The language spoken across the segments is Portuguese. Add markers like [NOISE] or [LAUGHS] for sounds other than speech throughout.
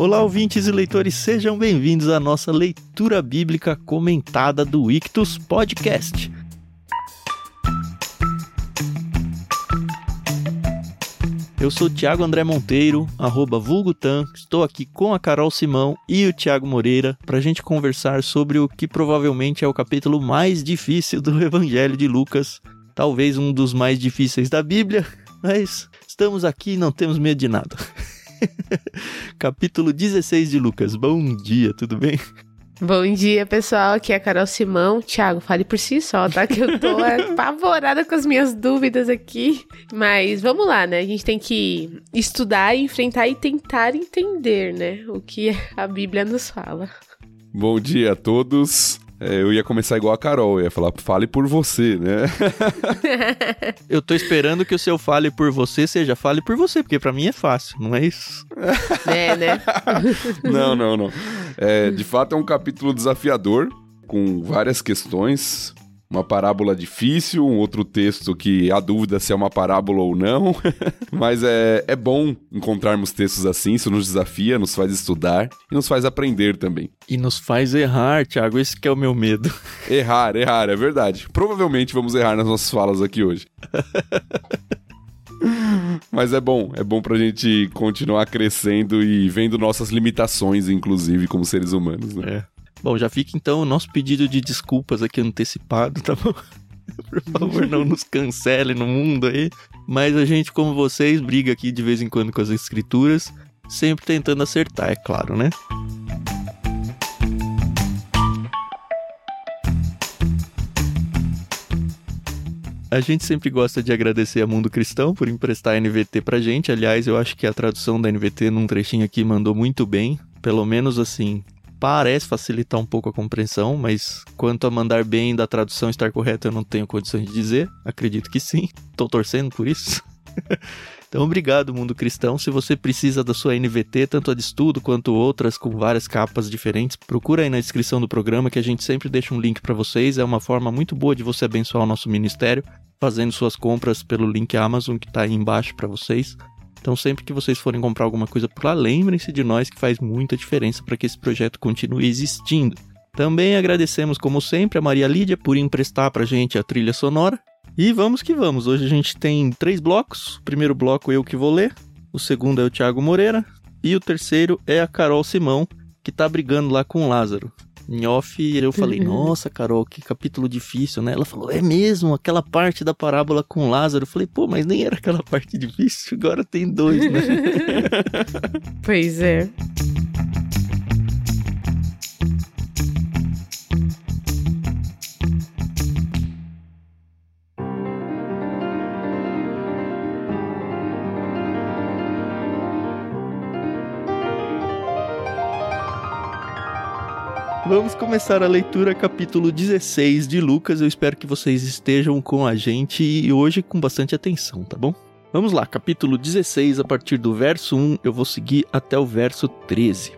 Olá, ouvintes e leitores, sejam bem-vindos à nossa leitura bíblica comentada do Ictus Podcast. Eu sou o Thiago André Monteiro, arroba Vulgutan, estou aqui com a Carol Simão e o Thiago Moreira para a gente conversar sobre o que provavelmente é o capítulo mais difícil do [LAUGHS] Evangelho de Lucas, talvez um dos mais difíceis da Bíblia, mas estamos aqui e não temos medo de nada. [LAUGHS] [LAUGHS] Capítulo 16 de Lucas. Bom dia, tudo bem? Bom dia, pessoal. Aqui é a Carol Simão. Tiago, fale por si só, tá? Que eu tô [LAUGHS] apavorada com as minhas dúvidas aqui. Mas vamos lá, né? A gente tem que estudar, enfrentar e tentar entender, né? O que a Bíblia nos fala. Bom dia a todos. É, eu ia começar igual a Carol, eu ia falar, fale por você, né? [LAUGHS] eu tô esperando que o seu fale por você seja fale por você, porque para mim é fácil, não é isso? [LAUGHS] É, né? [LAUGHS] não, não, não. É, de fato é um capítulo desafiador, com várias questões, uma parábola difícil, um outro texto que há dúvida se é uma parábola ou não. [LAUGHS] Mas é, é bom encontrarmos textos assim, isso nos desafia, nos faz estudar e nos faz aprender também. E nos faz errar, Thiago, esse que é o meu medo. [LAUGHS] Errar, errar, é verdade. Provavelmente vamos errar nas nossas falas aqui hoje. [LAUGHS] Mas é bom, é bom pra gente continuar crescendo e vendo nossas limitações, inclusive, como seres humanos, né? É. Bom, já fica então o nosso pedido de desculpas aqui antecipado, tá bom? [LAUGHS] Por favor, não nos cancele no mundo aí. Mas a gente, como vocês, briga aqui de vez em quando com as escrituras, sempre tentando acertar, é claro, né? A gente sempre gosta de agradecer a Mundo Cristão por emprestar a NVT pra gente. Aliás, eu acho que a tradução da NVT num trechinho aqui mandou muito bem. Pelo menos assim, parece facilitar um pouco a compreensão, mas quanto a mandar bem da tradução estar correta, eu não tenho condições de dizer. Acredito que sim. Estou torcendo por isso. [LAUGHS] então, obrigado, mundo cristão. Se você precisa da sua NVT, tanto a de estudo quanto outras com várias capas diferentes, procura aí na descrição do programa que a gente sempre deixa um link para vocês. É uma forma muito boa de você abençoar o nosso ministério, fazendo suas compras pelo link Amazon que está aí embaixo para vocês. Então, sempre que vocês forem comprar alguma coisa por lá, lembrem-se de nós que faz muita diferença para que esse projeto continue existindo. Também agradecemos, como sempre, a Maria Lídia por emprestar para gente a trilha sonora. E vamos que vamos. Hoje a gente tem três blocos. O primeiro bloco eu que vou ler. O segundo é o Thiago Moreira. E o terceiro é a Carol Simão, que tá brigando lá com o Lázaro. Em off, eu falei, uhum. nossa, Carol, que capítulo difícil, né? Ela falou, é mesmo, aquela parte da parábola com Lázaro. Eu falei, pô, mas nem era aquela [LAUGHS] parte difícil, agora tem dois, né? [LAUGHS] pois é. Vamos começar a leitura, capítulo 16 de Lucas. Eu espero que vocês estejam com a gente e hoje com bastante atenção, tá bom? Vamos lá, capítulo 16, a partir do verso 1, eu vou seguir até o verso 13.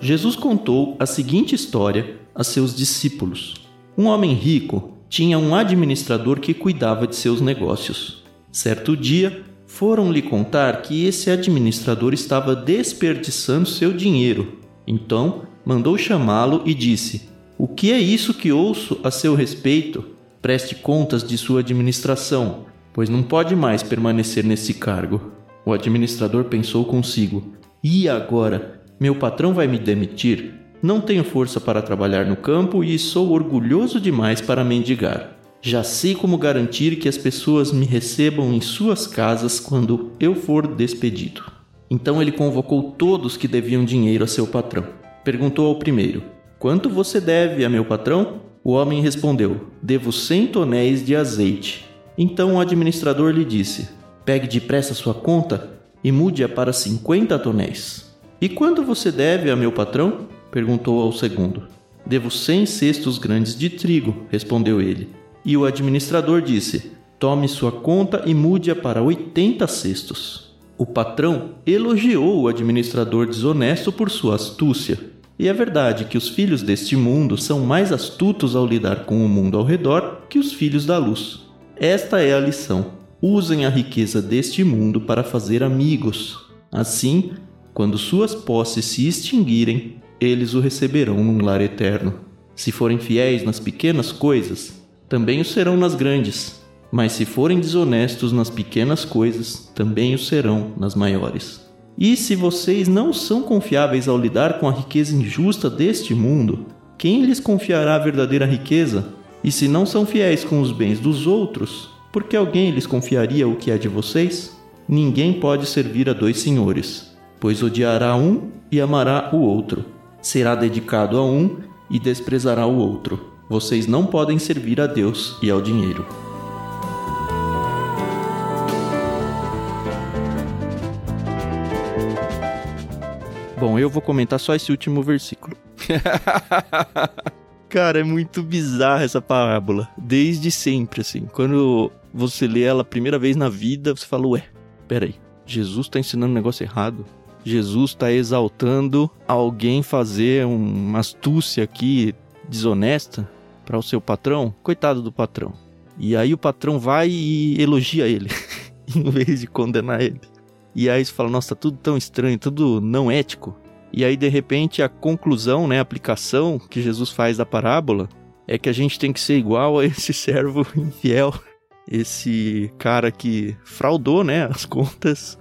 Jesus contou a seguinte história a seus discípulos. Um homem rico tinha um administrador que cuidava de seus negócios. Certo dia, foram lhe contar que esse administrador estava desperdiçando seu dinheiro. Então mandou chamá-lo e disse: O que é isso que ouço a seu respeito? Preste contas de sua administração, pois não pode mais permanecer nesse cargo. O administrador pensou consigo: E agora? Meu patrão vai me demitir? Não tenho força para trabalhar no campo e sou orgulhoso demais para mendigar. Já sei como garantir que as pessoas me recebam em suas casas quando eu for despedido. Então ele convocou todos que deviam dinheiro a seu patrão. Perguntou ao primeiro: Quanto você deve a meu patrão? O homem respondeu: Devo cem tonéis de azeite. Então o administrador lhe disse: Pegue depressa sua conta e mude-a para cinquenta tonéis. E quanto você deve a meu patrão? perguntou ao segundo. Devo cem cestos grandes de trigo, respondeu ele. E o administrador disse: Tome sua conta e mude-a para 80 cestos. O patrão elogiou o administrador desonesto por sua astúcia. E é verdade que os filhos deste mundo são mais astutos ao lidar com o mundo ao redor que os filhos da luz. Esta é a lição. Usem a riqueza deste mundo para fazer amigos. Assim, quando suas posses se extinguirem, eles o receberão num lar eterno. Se forem fiéis nas pequenas coisas, também o serão nas grandes. Mas se forem desonestos nas pequenas coisas, também o serão nas maiores. E se vocês não são confiáveis ao lidar com a riqueza injusta deste mundo, quem lhes confiará a verdadeira riqueza? E se não são fiéis com os bens dos outros, por que alguém lhes confiaria o que é de vocês? Ninguém pode servir a dois senhores, pois odiará um e amará o outro. Será dedicado a um e desprezará o outro. Vocês não podem servir a Deus e ao dinheiro. Bom, eu vou comentar só esse último versículo. [LAUGHS] Cara, é muito bizarra essa parábola. Desde sempre, assim. Quando você lê ela a primeira vez na vida, você fala, ué, peraí, Jesus está ensinando um negócio errado? Jesus está exaltando alguém fazer uma astúcia aqui desonesta para o seu patrão? Coitado do patrão. E aí o patrão vai e elogia ele, [LAUGHS] em vez de condenar ele. E aí você fala, nossa, tudo tão estranho, tudo não ético. E aí, de repente, a conclusão, né, a aplicação que Jesus faz da parábola é que a gente tem que ser igual a [LAUGHS] esse servo infiel, esse cara que fraudou, né, as contas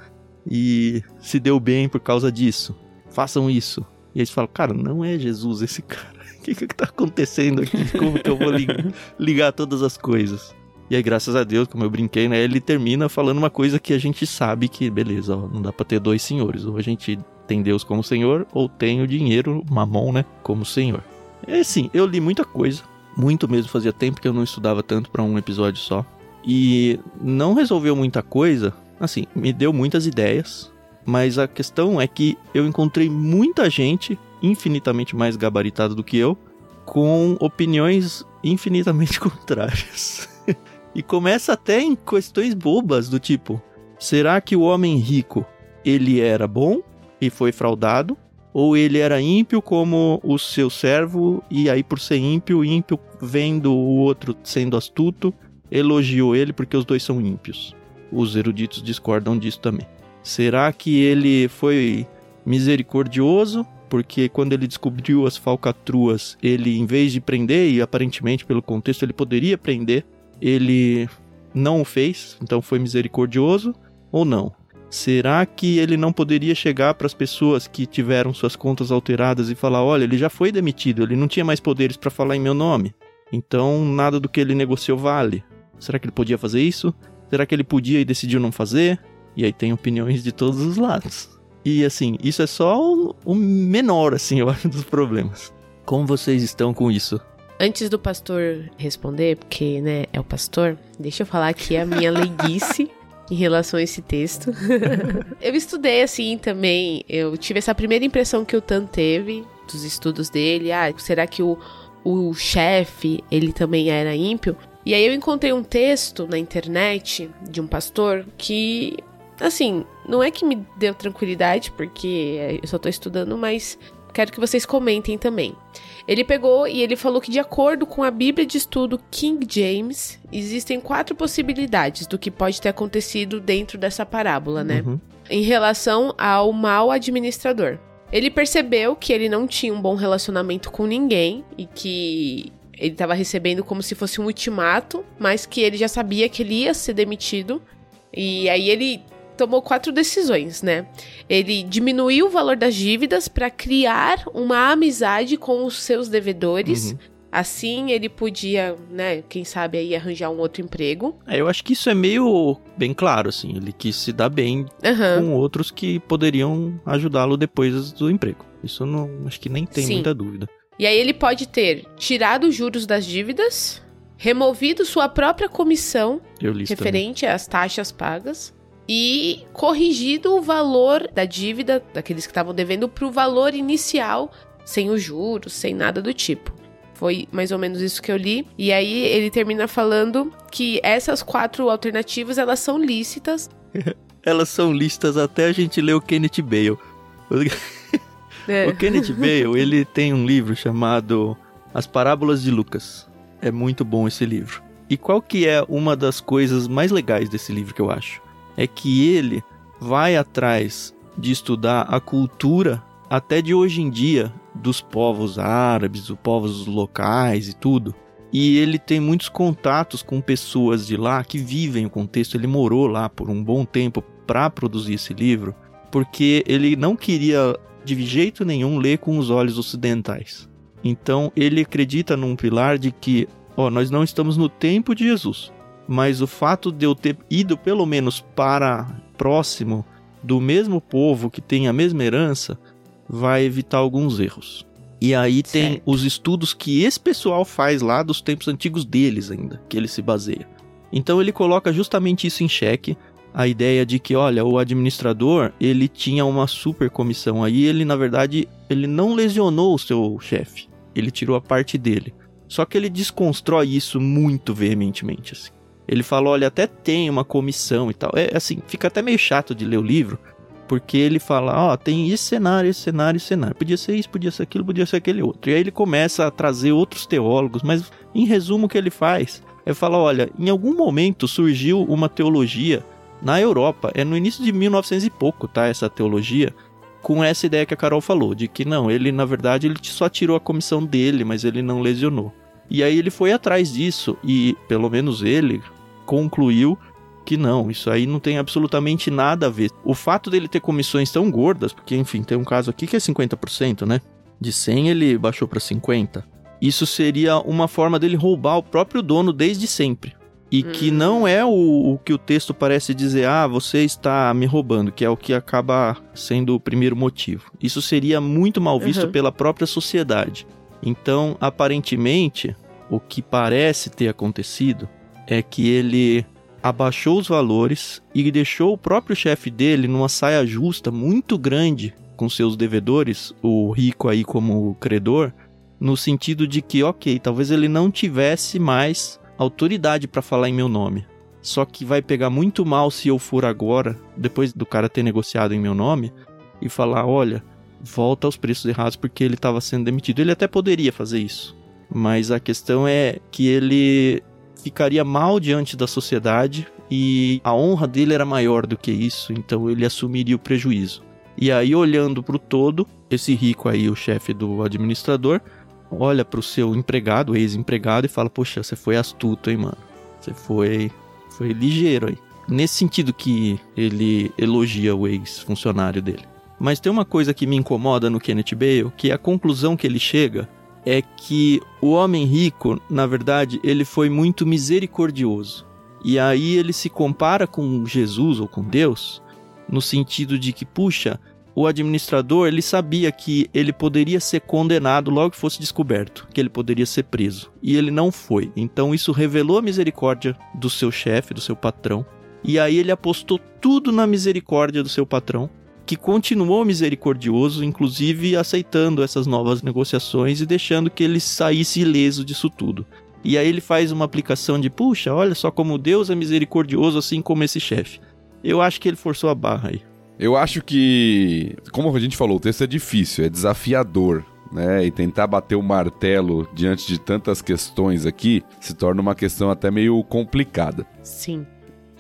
e se deu bem por causa disso. Façam isso. E aí você fala, cara, não é Jesus esse cara. O [LAUGHS] que que tá acontecendo aqui? Como que eu vou [LAUGHS] ligar todas as coisas? E aí, graças a Deus, como eu brinquei, né? Ele termina falando uma coisa que a gente sabe que, beleza, ó, não dá pra ter dois senhores. Ou a gente tem Deus como senhor, ou tem o dinheiro, mamon, né? Como senhor. É assim, eu li muita coisa. Muito mesmo, fazia tempo que eu não estudava tanto para um episódio só. E não resolveu muita coisa. Assim, me deu muitas ideias. Mas a questão é que eu encontrei muita gente infinitamente mais gabaritada do que eu, com opiniões infinitamente [LAUGHS] contrárias. [LAUGHS] E começa até em questões bobas do tipo: será que o homem rico ele era bom e foi fraudado? Ou ele era ímpio como o seu servo, e aí, por ser ímpio, ímpio vendo o outro sendo astuto, elogiou ele porque os dois são ímpios. Os eruditos discordam disso também. Será que ele foi misericordioso? Porque quando ele descobriu as falcatruas, ele, em vez de prender, e aparentemente pelo contexto ele poderia prender, ele não o fez, então foi misericordioso ou não? Será que ele não poderia chegar para as pessoas que tiveram suas contas alteradas e falar: olha, ele já foi demitido, ele não tinha mais poderes para falar em meu nome, então nada do que ele negociou vale? Será que ele podia fazer isso? Será que ele podia e decidiu não fazer? E aí tem opiniões de todos os lados. E assim, isso é só o menor, assim, eu acho, dos problemas. Como vocês estão com isso? Antes do pastor responder, porque, né, é o pastor, deixa eu falar aqui a minha leiguice [LAUGHS] em relação a esse texto. [LAUGHS] eu estudei assim também, eu tive essa primeira impressão que o Tan teve dos estudos dele. Ah, será que o, o chefe, ele também era ímpio? E aí eu encontrei um texto na internet de um pastor que, assim, não é que me deu tranquilidade, porque eu só tô estudando, mas quero que vocês comentem também. Ele pegou e ele falou que, de acordo com a Bíblia de Estudo King James, existem quatro possibilidades do que pode ter acontecido dentro dessa parábola, né? Uhum. Em relação ao mau administrador. Ele percebeu que ele não tinha um bom relacionamento com ninguém e que ele estava recebendo como se fosse um ultimato, mas que ele já sabia que ele ia ser demitido. E aí ele tomou quatro decisões, né? Ele diminuiu o valor das dívidas para criar uma amizade com os seus devedores. Uhum. Assim ele podia, né, quem sabe aí arranjar um outro emprego. É, eu acho que isso é meio bem claro, assim. Ele quis se dar bem uhum. com outros que poderiam ajudá-lo depois do emprego. Isso não, acho que nem tem Sim. muita dúvida. E aí ele pode ter tirado os juros das dívidas, removido sua própria comissão referente também. às taxas pagas, e corrigido o valor da dívida daqueles que estavam devendo para o valor inicial, sem os juros, sem nada do tipo. Foi mais ou menos isso que eu li. E aí ele termina falando que essas quatro alternativas elas são lícitas. [LAUGHS] elas são lícitas até a gente ler o Kenneth Bale. [LAUGHS] É. O Kenneth Bale, ele tem um livro chamado As Parábolas de Lucas. É muito bom esse livro. E qual que é uma das coisas mais legais desse livro que eu acho? É que ele vai atrás de estudar a cultura até de hoje em dia dos povos árabes, dos povos locais e tudo. E ele tem muitos contatos com pessoas de lá que vivem o contexto. Ele morou lá por um bom tempo para produzir esse livro, porque ele não queria de jeito nenhum ler com os olhos ocidentais. Então ele acredita num pilar de que ó, nós não estamos no tempo de Jesus, mas o fato de eu ter ido pelo menos para próximo do mesmo povo que tem a mesma herança vai evitar alguns erros. E aí tem certo. os estudos que esse pessoal faz lá dos tempos antigos deles ainda, que ele se baseia. Então ele coloca justamente isso em xeque, a ideia de que, olha, o administrador, ele tinha uma super comissão aí, ele na verdade, ele não lesionou o seu chefe, ele tirou a parte dele. Só que ele desconstrói isso muito veementemente, assim. Ele fala, olha, até tem uma comissão e tal. É assim, fica até meio chato de ler o livro, porque ele fala, ó, oh, tem esse cenário, esse cenário, esse cenário. Podia ser isso, podia ser aquilo, podia ser aquele outro. E aí ele começa a trazer outros teólogos, mas em resumo o que ele faz é falar, olha, em algum momento surgiu uma teologia na Europa, é no início de 1900 e pouco, tá, essa teologia, com essa ideia que a Carol falou, de que não, ele na verdade ele só tirou a comissão dele, mas ele não lesionou. E aí ele foi atrás disso e, pelo menos ele, concluiu que não, isso aí não tem absolutamente nada a ver. O fato dele ter comissões tão gordas, porque enfim, tem um caso aqui que é 50%, né? De 100 ele baixou para 50. Isso seria uma forma dele roubar o próprio dono desde sempre. E hum. que não é o, o, que o texto parece dizer, ah, você está me roubando, que é o que acaba sendo o primeiro motivo. Isso seria muito mal visto uhum. pela própria sociedade. Então, aparentemente, o que parece ter acontecido é que ele abaixou os valores e deixou o próprio chefe dele numa saia justa muito grande com seus devedores, o rico aí como credor, no sentido de que, ok, talvez ele não tivesse mais autoridade para falar em meu nome. Só que vai pegar muito mal se eu for agora, depois do cara ter negociado em meu nome, e falar: olha, volta aos preços errados porque ele estava sendo demitido. Ele até poderia fazer isso, mas a questão é que ele ficaria mal diante da sociedade e a honra dele era maior do que isso, então ele assumiria o prejuízo. E aí, olhando para o todo, esse rico aí, o chefe do administrador, olha pro seu empregado, ex-empregado, e fala: Poxa, você foi astuto, hein, mano? Você foi, foi ligeiro aí. Nesse sentido que ele elogia o ex-funcionário dele. Mas tem uma coisa que me incomoda no Kenneth Bale, que é a conclusão que ele chega é que o homem rico, na verdade, ele foi muito misericordioso. E aí ele se compara com Jesus ou com Deus, no sentido de que, puxa, o administrador ele sabia que ele poderia ser condenado logo que fosse descoberto, que ele poderia ser preso. E ele não foi. Então isso revelou a misericórdia do seu chefe, do seu patrão. E aí ele apostou tudo na misericórdia do seu patrão, que continuou misericordioso, inclusive aceitando essas novas negociações e deixando que ele saísse ileso disso tudo. E aí ele faz uma aplicação de, puxa, olha só como Deus é misericordioso assim como esse chefe. Eu acho que ele forçou a barra aí. Eu acho que, como a gente falou, o texto é difícil, é desafiador. Né, e tentar bater o martelo diante de tantas questões aqui se torna uma questão até meio complicada. Sim.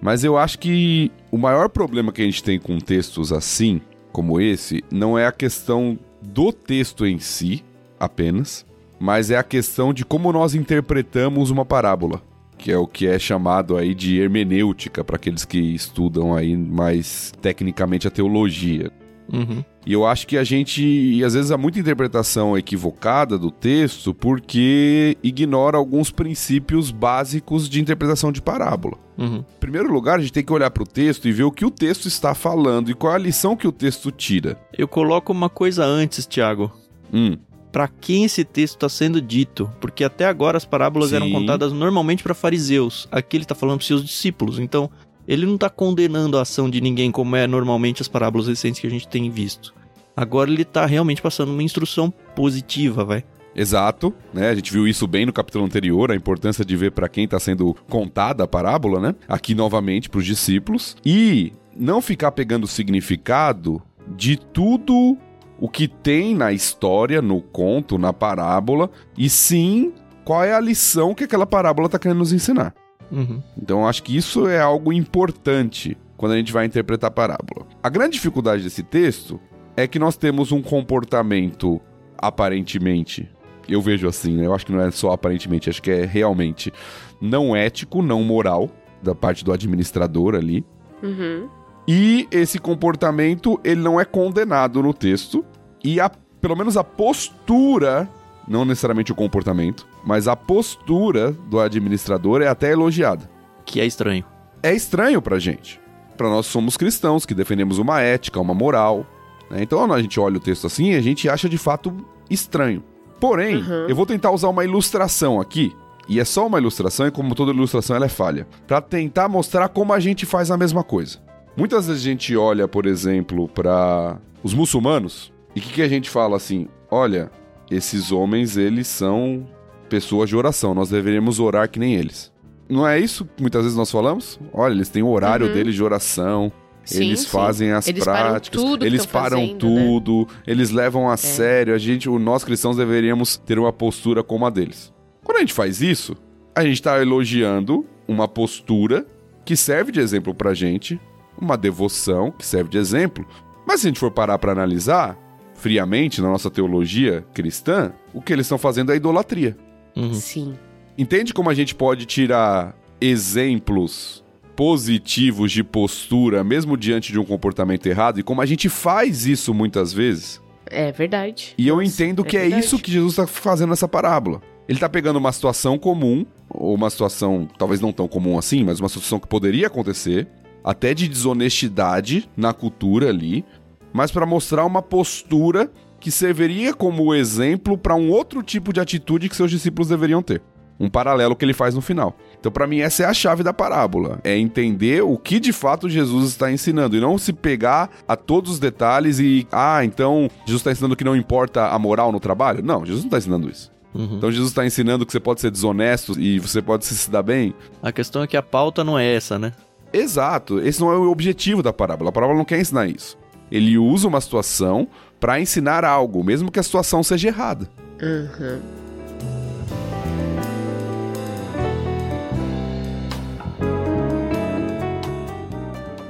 Mas eu acho que o maior problema que a gente tem com textos assim, como esse, não é a questão do texto em si apenas, mas é a questão de como nós interpretamos uma parábola que é o que é chamado aí de hermenêutica para aqueles que estudam aí mais tecnicamente a teologia. Uhum. E eu acho que a gente, às vezes, há muita interpretação equivocada do texto porque ignora alguns princípios básicos de interpretação de parábola. Uhum. Em primeiro lugar, a gente tem que olhar para o texto e ver o que o texto está falando e qual é a lição que o texto tira. Eu coloco uma coisa antes, Tiago. Hum para quem esse texto está sendo dito, porque até agora as parábolas Sim. eram contadas normalmente para fariseus. Aqui ele está falando para seus discípulos. Então, ele não está condenando a ação de ninguém como é normalmente as parábolas recentes que a gente tem visto. Agora ele está realmente passando uma instrução positiva, vai. Exato, né? A gente viu isso bem no capítulo anterior, a importância de ver para quem está sendo contada a parábola, né? Aqui novamente para os discípulos e não ficar pegando o significado de tudo o que tem na história, no conto, na parábola, e sim qual é a lição que aquela parábola está querendo nos ensinar. Uhum. Então eu acho que isso é algo importante quando a gente vai interpretar a parábola. A grande dificuldade desse texto é que nós temos um comportamento aparentemente, eu vejo assim, né? Eu acho que não é só aparentemente, acho que é realmente não ético, não moral da parte do administrador ali. Uhum. E esse comportamento, ele não é condenado no texto. E a, pelo menos a postura, não necessariamente o comportamento, mas a postura do administrador é até elogiada. Que é estranho. É estranho pra gente. Pra nós somos cristãos, que defendemos uma ética, uma moral. né? Então, quando a gente olha o texto assim, a gente acha de fato estranho. Porém, Uhum. eu vou tentar usar uma ilustração aqui. E é só uma ilustração, e como toda ilustração, ela é falha. Pra tentar mostrar como a gente faz a mesma coisa. Muitas vezes a gente olha, por exemplo, para os muçulmanos, e o que, que a gente fala assim? Olha, esses homens, eles são pessoas de oração, nós deveríamos orar que nem eles. Não é isso que muitas vezes nós falamos? Olha, eles têm o horário Uhum. deles de oração, Sim, eles sim. fazem as Eles param práticas, tudo que eles param fazendo, né? tudo, eles levam a sério. A gente, nós cristãos deveríamos ter uma postura como a deles. Quando a gente faz isso, a gente está elogiando uma postura que serve de exemplo pra gente, uma devoção que serve de exemplo. Mas se a gente for parar para analisar friamente na nossa teologia cristã, o que eles estão fazendo é idolatria. Uhum. Sim. Entende como a gente pode tirar exemplos positivos de postura, mesmo diante de um comportamento errado, e como a gente faz isso muitas vezes? É verdade. E eu Nossa, entendo que é, verdade. isso que Jesus está fazendo nessa parábola. Ele está pegando uma situação comum, ou uma situação talvez não tão comum assim, mas uma situação que poderia acontecer, até de desonestidade na cultura ali, mas para mostrar uma postura que serviria como exemplo para um outro tipo de atitude que seus discípulos deveriam ter. Um paralelo que ele faz no final. Então, para mim, essa é a chave da parábola. É entender o que de fato Jesus está ensinando. E não se pegar a todos os detalhes e, ah, então Jesus está ensinando que não importa a moral no trabalho? Não, Jesus não está ensinando isso. Uhum. Então, Jesus está ensinando que você pode ser desonesto e você pode se, se dar bem? A questão é que a pauta não é essa, né? Exato. Esse não é o objetivo da parábola. A parábola não quer ensinar isso. Ele usa uma situação para ensinar algo, mesmo que a situação seja errada. Uhum.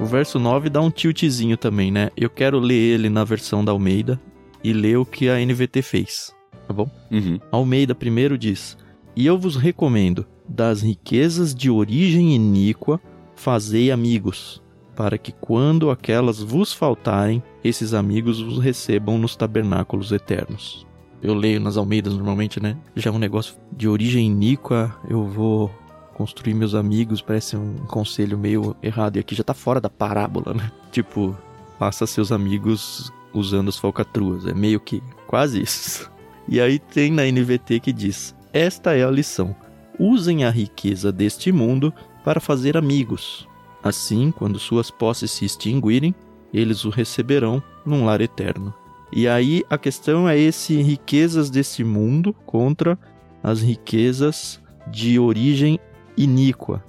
O verso 9 dá um tiltzinho também, né? Eu quero ler ele na versão da Almeida e ler o que a NVT fez, tá bom? Uhum. Almeida primeiro diz: E eu vos recomendo, das riquezas de origem iníqua, fazei amigos, para que quando aquelas vos faltarem, esses amigos vos recebam nos tabernáculos eternos. Eu leio nas Almeidas normalmente, né? Já é um negócio de origem iníqua, eu vou construir meus amigos, parece um conselho meio errado. E aqui já tá fora da parábola, né? [LAUGHS] Tipo, faça seus amigos usando as falcatruas. É meio que quase isso. E aí tem na NVT que diz: Esta é a lição. Usem a riqueza deste mundo para fazer amigos. Assim, quando suas posses se extinguirem, eles o receberão num lar eterno. E aí a questão é esse riquezas deste mundo contra as riquezas de origem iníqua.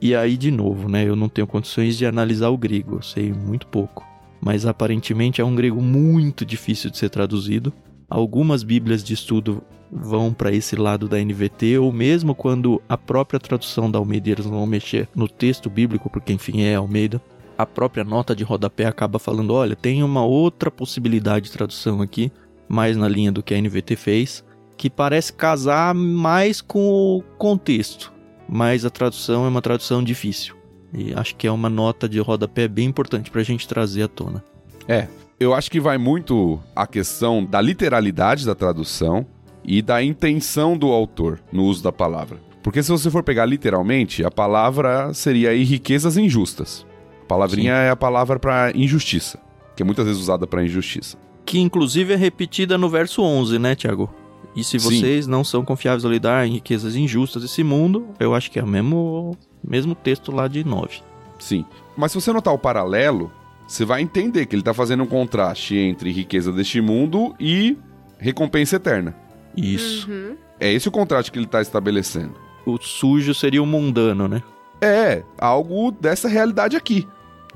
E aí de novo, né, eu não tenho condições de analisar o grego, eu sei muito pouco, mas aparentemente é um grego muito difícil de ser traduzido. Algumas bíblias de estudo vão para esse lado da NVT, ou mesmo quando a própria tradução da Almeida eles vão mexer no texto bíblico, porque enfim é Almeida, a própria nota de rodapé acaba falando: olha, tem uma outra possibilidade de tradução aqui, mais na linha do que a NVT fez, que parece casar mais com o contexto, mas a tradução é uma tradução difícil. E acho que é uma nota de rodapé bem importante para a gente trazer à tona. É, eu acho que vai muito a questão da literalidade da tradução e da intenção do autor no uso da palavra. Porque se você for pegar literalmente, a palavra seria aí riquezas injustas. A palavrinha é a palavra para injustiça, que é muitas vezes usada para injustiça. Que inclusive é repetida no verso 11, né, Tiago? E se Sim. vocês não são confiáveis ao lidar em riquezas injustas desse mundo, eu acho que é o mesmo, mesmo texto lá de 9. Sim. Mas se você notar o paralelo, você vai entender que ele está fazendo um contraste entre riqueza deste mundo e recompensa eterna. Isso. Uhum. É esse o contraste que ele está estabelecendo. O sujo seria o mundano, né? É, algo dessa realidade aqui.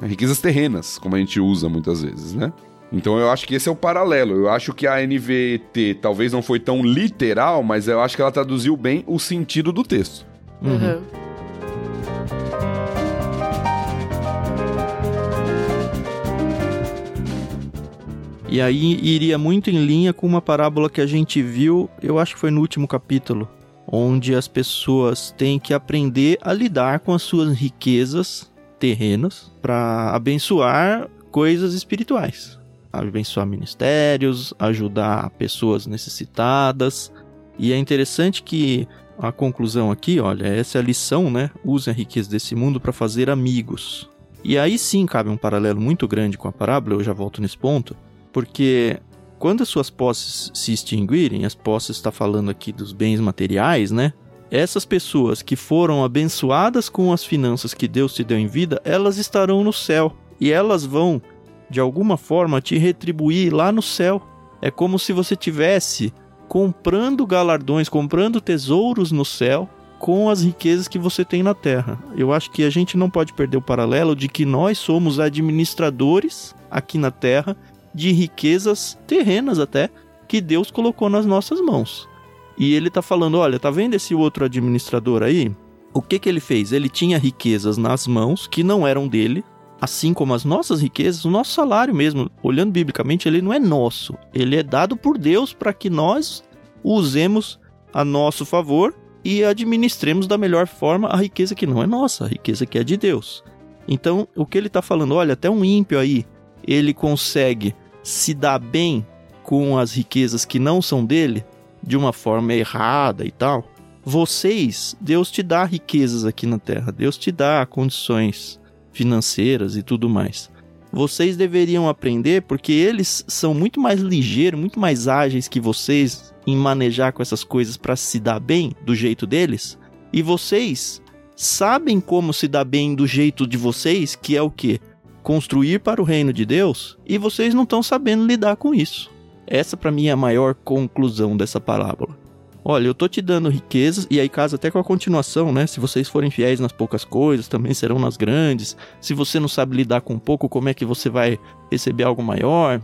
Riquezas terrenas, como a gente usa muitas vezes, né? Então eu acho que esse é o paralelo. Eu acho que a NVT talvez não foi tão literal, mas eu acho que ela traduziu bem o sentido do texto. Uhum. E aí iria muito em linha com uma parábola que a gente viu, eu acho que foi no último capítulo, onde as pessoas têm que aprender a lidar com as suas riquezas terrenas para abençoar coisas espirituais. Abençoar ministérios, ajudar pessoas necessitadas. E é interessante que a conclusão aqui, olha, essa é a lição, né? Use a riqueza desse mundo para fazer amigos. E aí sim cabe um paralelo muito grande com a parábola, eu já volto nesse ponto, porque quando as suas posses se extinguirem, as posses está falando aqui dos bens materiais, né? Essas pessoas que foram abençoadas com as finanças que Deus te deu em vida, elas estarão no céu e elas vão de alguma forma te retribuir lá no céu. É como se você tivesse comprando galardões, comprando tesouros no céu com as riquezas que você tem na terra. Eu acho que a gente não pode perder o paralelo de que nós somos administradores aqui na terra de riquezas terrenas até que Deus colocou nas nossas mãos. E ele está falando, olha, tá vendo esse outro administrador aí? O que que ele fez? Ele tinha riquezas nas mãos que não eram dele, assim como as nossas riquezas, o nosso salário mesmo, olhando biblicamente, ele não é nosso. Ele é dado por Deus para que nós usemos a nosso favor e administremos da melhor forma a riqueza que não é nossa, a riqueza que é de Deus. Então, o que ele está falando, olha, até um ímpio aí, ele consegue se dar bem com as riquezas que não são dele, de uma forma errada e tal. Vocês, Deus te dá riquezas aqui na terra, Deus te dá condições financeiras e tudo mais. Vocês deveriam aprender porque eles são muito mais ligeiros, muito mais ágeis que vocês em manejar com essas coisas para se dar bem do jeito deles. E vocês sabem como se dar bem do jeito de vocês, que é o que? Construir para o reino de Deus, e vocês não estão sabendo lidar com isso. Essa para mim é a maior conclusão dessa parábola. Olha, eu tô te dando riquezas, e aí casa até com a continuação, né? Se vocês forem fiéis nas poucas coisas, também serão nas grandes. Se você não sabe lidar com pouco, como é que você vai receber algo maior?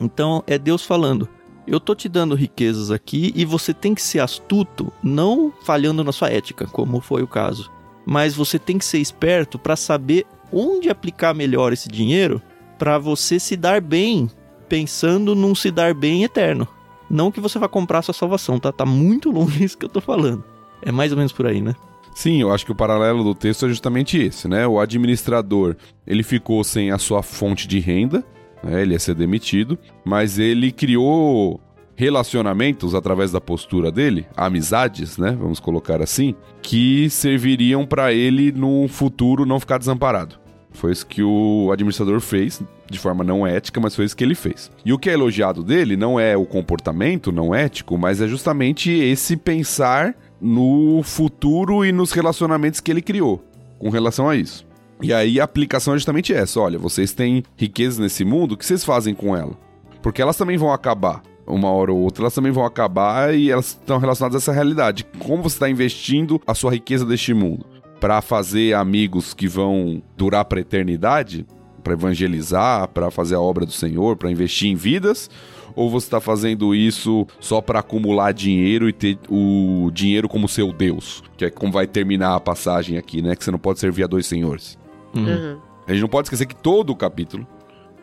Então é Deus falando: eu tô te dando riquezas aqui e você tem que ser astuto, não falhando na sua ética, como foi o caso. Mas você tem que ser esperto para saber onde aplicar melhor esse dinheiro para você se dar bem, pensando num se dar bem eterno. Não que você vá comprar sua salvação, tá? Tá muito [LAUGHS] longe disso que eu tô falando. É mais ou menos por aí, né? Sim, eu acho que o paralelo do texto é justamente esse, né? O administrador, ele ficou sem a sua fonte de renda, né? ele ia ser demitido, mas ele criou relacionamentos através da postura dele, amizades, né? Vamos colocar assim, que serviriam para ele no futuro não ficar desamparado. Foi isso que o administrador fez, de forma não ética, mas foi isso que ele fez. E o que é elogiado dele não é o comportamento não ético, mas é justamente esse pensar no futuro e nos relacionamentos que ele criou com relação a isso. E aí a aplicação é justamente essa: olha, vocês têm riquezas nesse mundo, o que vocês fazem com ela? Porque elas também vão acabar. Uma hora ou outra, elas também vão acabar e elas estão relacionadas a essa realidade. Como você está investindo a sua riqueza deste mundo? para fazer amigos que vão durar para a eternidade, para evangelizar, para fazer a obra do Senhor, para investir em vidas? Ou você está fazendo isso só para acumular dinheiro e ter o dinheiro como seu Deus? Que é como vai terminar a passagem aqui, né? Que você não pode servir a dois senhores. Uhum. A gente não pode esquecer que todo o capítulo,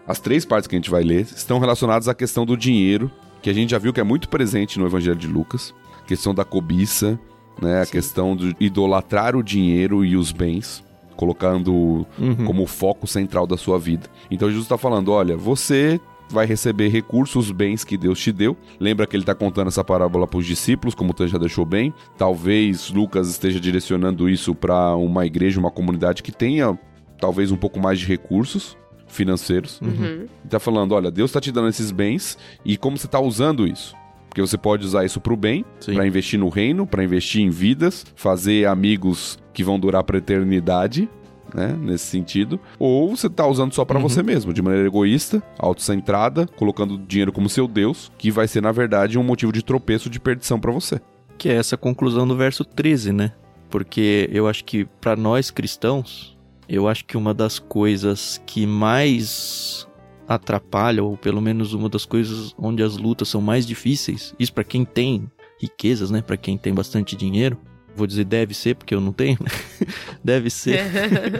as três partes que a gente vai ler, estão relacionadas à questão do dinheiro, que a gente já viu que é muito presente no Evangelho de Lucas, questão da cobiça, né? A questão de idolatrar o dinheiro e os bens, colocando Uhum. como foco central da sua vida. Então Jesus está falando: olha, você vai receber recursos, bens que Deus te deu. Lembra que ele está contando essa parábola para os discípulos, como o Tan já deixou bem. Talvez Lucas esteja direcionando isso para uma igreja, uma comunidade que tenha talvez um pouco mais de recursos financeiros. Uhum. E tá falando, olha, Deus está te dando esses bens e como você está usando isso. Porque você pode usar isso para o bem, para investir no reino, para investir em vidas, fazer amigos que vão durar para eternidade, né, nesse sentido, ou você tá usando só para você mesmo, de maneira egoísta, autocentrada, colocando dinheiro como seu Deus, que vai ser na verdade um motivo de tropeço, de perdição para você. Que é essa conclusão do verso 13, né? Porque eu acho que para nós cristãos, eu acho que uma das coisas que mais atrapalha, ou pelo menos uma das coisas onde as lutas são mais difíceis, isso para quem tem riquezas, né? Para quem tem bastante dinheiro, vou dizer deve ser, porque eu não tenho, né? [LAUGHS] deve ser.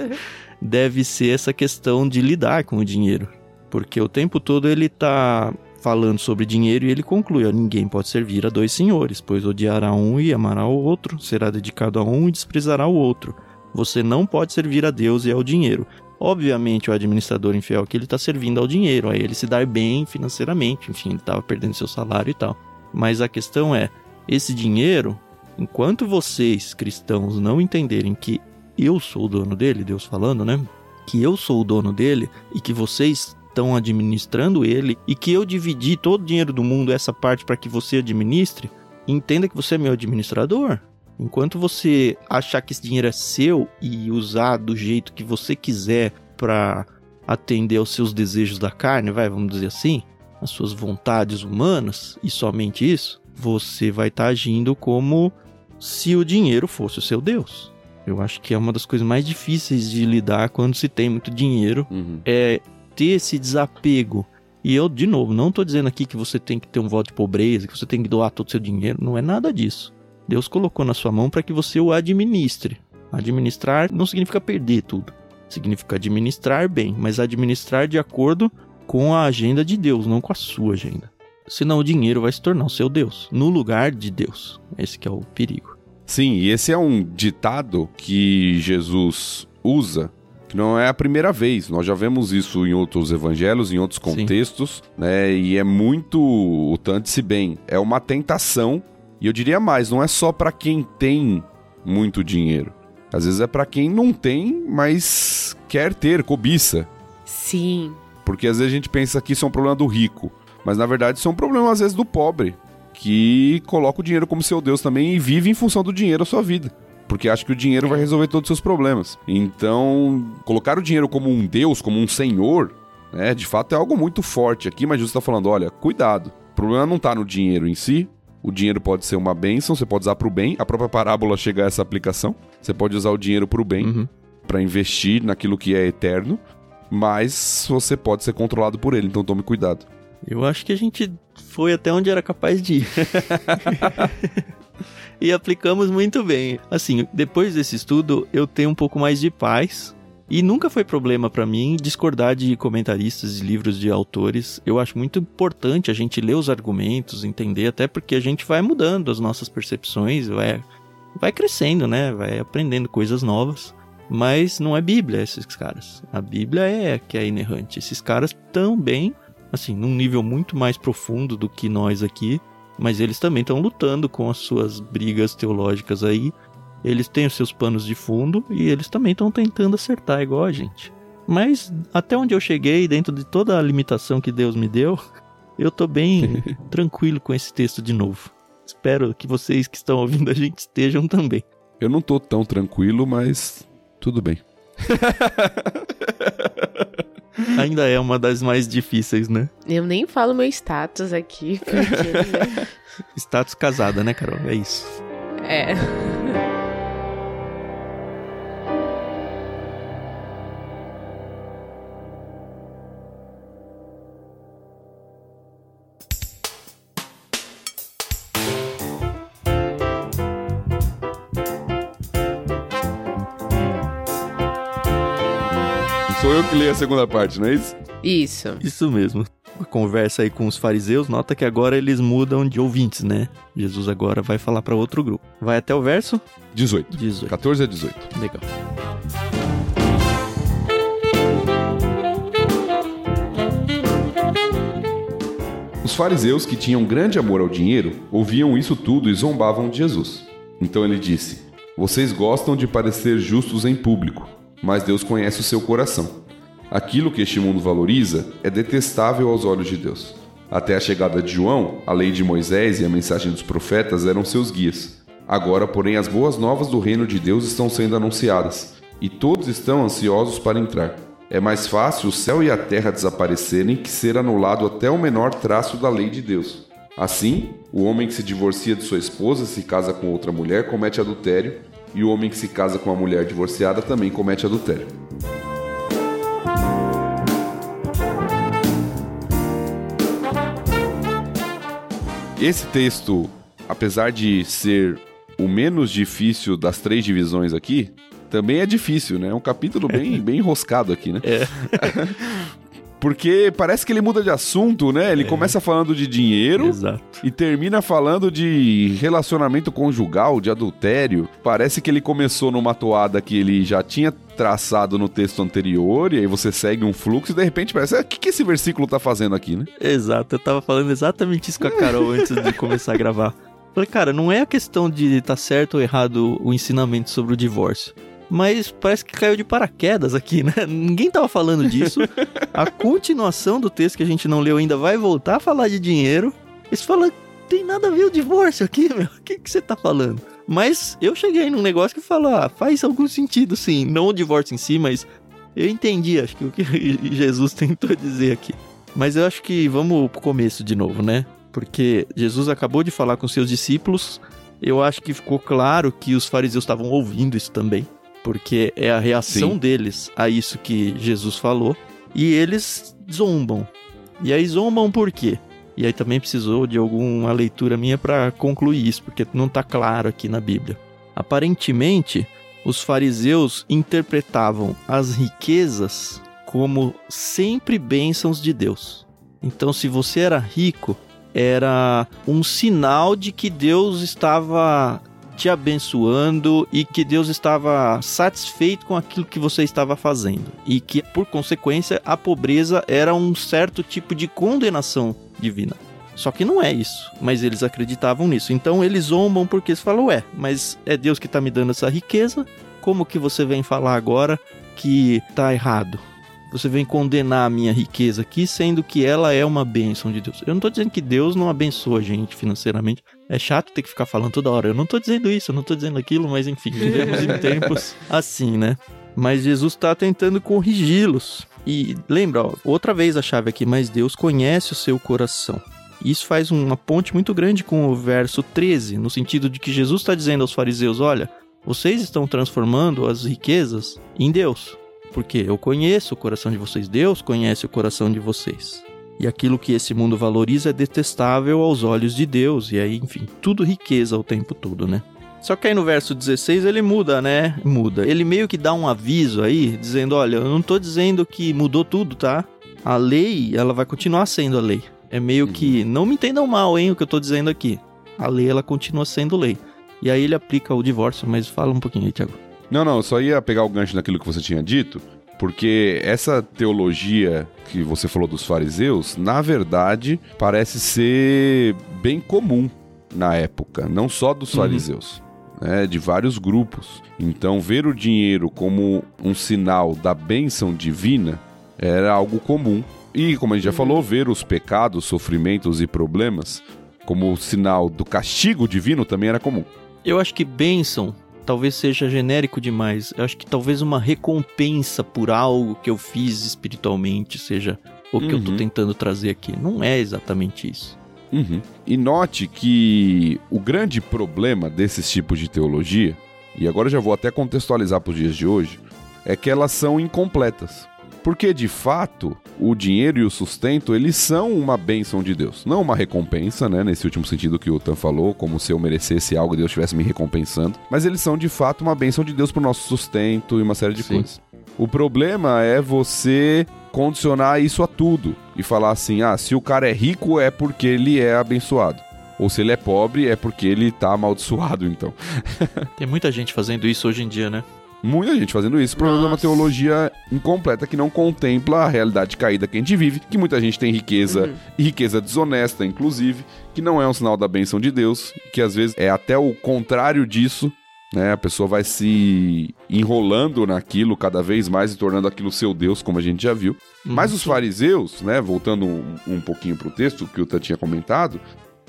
[LAUGHS] deve ser essa questão de lidar com o dinheiro. Porque o tempo todo ele tá falando sobre dinheiro e ele conclui: ó, ninguém pode servir a dois senhores, pois odiará um e amará o outro, será dedicado a um e desprezará o outro. Você não pode servir a Deus e ao dinheiro. Obviamente, o administrador infiel que ele está servindo ao dinheiro, a ele se dar bem financeiramente, enfim, ele estava perdendo seu salário e tal. Mas a questão é: esse dinheiro, enquanto vocês cristãos não entenderem que eu sou o dono dele, Deus falando, né? Que eu sou o dono dele e que vocês estão administrando ele e que eu dividi todo o dinheiro do mundo, essa parte, para que você administre, entenda que você é meu administrador. Enquanto você achar que esse dinheiro é seu e usar do jeito que você quiser para atender aos seus desejos da carne, vai, vamos dizer assim, as suas vontades humanas e somente isso, você vai estar tá agindo como se o dinheiro fosse o seu Deus. Eu acho que é uma das coisas mais difíceis de lidar quando se tem muito dinheiro, uhum. é ter esse desapego. E eu, de novo, não estou dizendo aqui que você tem que ter um voto de pobreza, que você tem que doar todo o seu dinheiro, não é nada disso. Deus colocou na sua mão para que você o administre. Administrar não significa perder tudo, significa administrar bem, mas administrar de acordo com a agenda de Deus, não com a sua agenda. Senão o dinheiro vai se tornar o seu Deus, no lugar de Deus. Esse é o perigo. Sim, e esse é um ditado que Jesus usa que não é a primeira vez. Nós já vemos isso em outros evangelhos, em outros contextos, Sim. né? E é muito o tanto se bem. É uma tentação, e eu diria mais, não é só para quem tem muito dinheiro. Às vezes é para quem não tem, mas quer ter, cobiça. Sim. Porque às vezes a gente pensa que isso é um problema do rico, mas na verdade isso é um problema às vezes do pobre, que coloca o dinheiro como seu Deus também e vive em função do dinheiro a sua vida porque acha que o dinheiro vai resolver todos os seus problemas. Então, colocar o dinheiro como um deus, como um senhor, né, de fato é algo muito forte aqui, mas Jesus está falando, olha, cuidado. O problema não está no dinheiro em si. O dinheiro pode ser uma bênção, você pode usar para o bem. A própria parábola chega a essa aplicação. Você pode usar o dinheiro para o bem, uhum. para investir naquilo que é eterno, mas você pode ser controlado por ele, então tome cuidado. Eu acho que a gente foi até onde era capaz de ir. [LAUGHS] e aplicamos muito bem. Assim, depois desse estudo, eu tenho um pouco mais de paz. E nunca foi problema para mim discordar de comentaristas de livros de autores. Eu acho muito importante a gente ler os argumentos, entender, até porque a gente vai mudando as nossas percepções, vai, vai crescendo, né? Vai aprendendo coisas novas. Mas não é Bíblia esses caras. A Bíblia é que é inerrante. Esses caras também, assim, num nível muito mais profundo do que nós aqui, mas eles também estão lutando com as suas brigas teológicas aí. Eles têm os seus panos de fundo e eles também estão tentando acertar igual a gente. Mas até onde eu cheguei, dentro de toda a limitação que Deus me deu, [LAUGHS] eu tô bem [LAUGHS] tranquilo com esse texto de novo. Espero que vocês que estão ouvindo a gente estejam também. Eu não tô tão tranquilo, mas tudo bem. [LAUGHS] Ainda é uma das mais difíceis, né? Eu nem falo meu status aqui, porque... Né? status casada, né, Carol? É isso. É. A segunda parte, não é isso? Isso. Isso mesmo. A conversa aí com os fariseus, nota que agora eles mudam de ouvintes, né? Jesus agora vai falar para outro grupo. Vai até o verso 18. 18. 14 a 18. Legal. Os fariseus, que tinham grande amor ao dinheiro, ouviam isso tudo e zombavam de Jesus. Então ele disse: Vocês gostam de parecer justos em público, mas Deus conhece o seu coração. Aquilo que este mundo valoriza é detestável aos olhos de Deus. Até a chegada de João, a lei de Moisés e a mensagem dos profetas eram seus guias. Agora, porém, as boas novas do reino de Deus estão sendo anunciadas, e todos estão ansiosos para entrar. É mais fácil o céu e a terra desaparecerem que ser anulado até o menor traço da lei de Deus. Assim, o homem que se divorcia de sua esposa e se casa com outra mulher comete adultério, e o homem que se casa com uma mulher divorciada também comete adultério. Esse texto, apesar de ser o menos difícil das três divisões aqui, também é difícil, né? É um capítulo bem, [LAUGHS] bem enroscado aqui, né? É. [LAUGHS] Porque parece que ele muda de assunto, né? Ele começa falando de dinheiro Exato. e termina falando de relacionamento conjugal, de adultério. Parece que ele começou numa toada que ele já tinha traçado no texto anterior, e aí você segue um fluxo e de repente parece, "Ah, o que, que esse versículo tá fazendo aqui, né? Exato, eu tava falando exatamente isso com a Carol antes de começar a gravar. Falei, cara, não é a questão de tá certo ou errado o ensinamento sobre o divórcio. Mas parece que caiu de paraquedas aqui, né? [LAUGHS] Ninguém tava falando disso. A [LAUGHS] continuação do texto que a gente não leu ainda vai voltar a falar de dinheiro. E você fala, tem nada a ver o divórcio aqui, [LAUGHS] meu. O que, que você tá falando? Mas eu cheguei num negócio que fala, ah, faz algum sentido sim. Não o divórcio em si, mas eu entendi, acho que o que Jesus tentou dizer aqui. Mas eu acho que vamos pro começo de novo, né? Porque Jesus acabou de falar com seus discípulos. Eu acho que ficou claro que os fariseus estavam ouvindo isso também. Porque é a reação Sim. deles a isso que Jesus falou. E eles zombam. E aí zombam por quê? E aí também precisou de alguma leitura minha para concluir isso, porque não tá claro aqui na Bíblia. Aparentemente, os fariseus interpretavam as riquezas como sempre bênçãos de Deus. Então, se você era rico, era um sinal de que Deus estava te abençoando e que Deus estava satisfeito com aquilo que você estava fazendo. E que, por consequência, a pobreza era um certo tipo de condenação divina. Só que não é isso, mas eles acreditavam nisso. Então eles zombam porque eles falam: Ué, mas é Deus que está me dando essa riqueza, como que você vem falar agora que tá errado? Você vem condenar a minha riqueza aqui, sendo que ela é uma bênção de Deus. Eu não tô dizendo que Deus não abençoa a gente financeiramente. É chato ter que ficar falando toda hora. Eu não tô dizendo isso, eu não tô dizendo aquilo, mas enfim, vivemos em [LAUGHS] tempos assim, né? Mas Jesus está tentando corrigi-los. E lembra, ó, outra vez a chave aqui, mas Deus conhece o seu coração. Isso faz uma ponte muito grande com o verso 13, no sentido de que Jesus está dizendo aos fariseus: olha, vocês estão transformando as riquezas em Deus. Porque eu conheço o coração de vocês, Deus conhece o coração de vocês. E aquilo que esse mundo valoriza é detestável aos olhos de Deus. E aí, enfim, tudo riqueza o tempo todo, né? Só que aí no verso 16 ele muda, né? Muda. Ele meio que dá um aviso aí, dizendo: olha, eu não tô dizendo que mudou tudo, tá? A lei, ela vai continuar sendo a lei. É meio que, não me entendam mal, hein, o que eu tô dizendo aqui. A lei, ela continua sendo lei. E aí ele aplica o divórcio, mas fala um pouquinho aí, Thiago. Não, não, eu só ia pegar o gancho daquilo que você tinha dito, porque essa teologia que você falou dos fariseus, na verdade, parece ser bem comum na época, não só dos Uhum. fariseus. né, de vários grupos. Então, ver o dinheiro como um sinal da bênção divina era algo comum. E, como a gente já falou, ver os pecados, sofrimentos e problemas como sinal do castigo divino também era comum. Eu acho que bênção talvez seja genérico demais. Eu acho que talvez uma recompensa por algo que eu fiz espiritualmente seja o que eu tô Uhum. tentando trazer aqui. Não é exatamente isso. Uhum. E note que o grande problema desses tipos de teologia, e agora eu já vou até contextualizar para os dias de hoje, é que elas são incompletas. Porque de fato, o dinheiro e o sustento, eles são uma bênção de Deus, não uma recompensa, né, nesse último sentido que o Tan falou, como se eu merecesse algo e Deus estivesse me recompensando, mas eles são de fato uma bênção de Deus para o nosso sustento e uma série de Sim. coisas. O problema é você condicionar isso a tudo e falar assim: ah, se o cara é rico é porque ele é abençoado. Ou se ele é pobre é porque ele tá amaldiçoado, então. [LAUGHS] Tem muita gente fazendo isso hoje em dia, né? Muita gente fazendo isso, de uma teologia incompleta que não contempla a realidade caída que a gente vive, que muita gente tem riqueza Uhum. e riqueza desonesta, inclusive, que não é um sinal da bênção de Deus, que às vezes é até o contrário disso, né? A pessoa vai se enrolando naquilo cada vez mais e tornando aquilo seu Deus, como a gente já viu. Mas os fariseus, né, voltando um, um pouquinho pro texto que o Tan tinha comentado,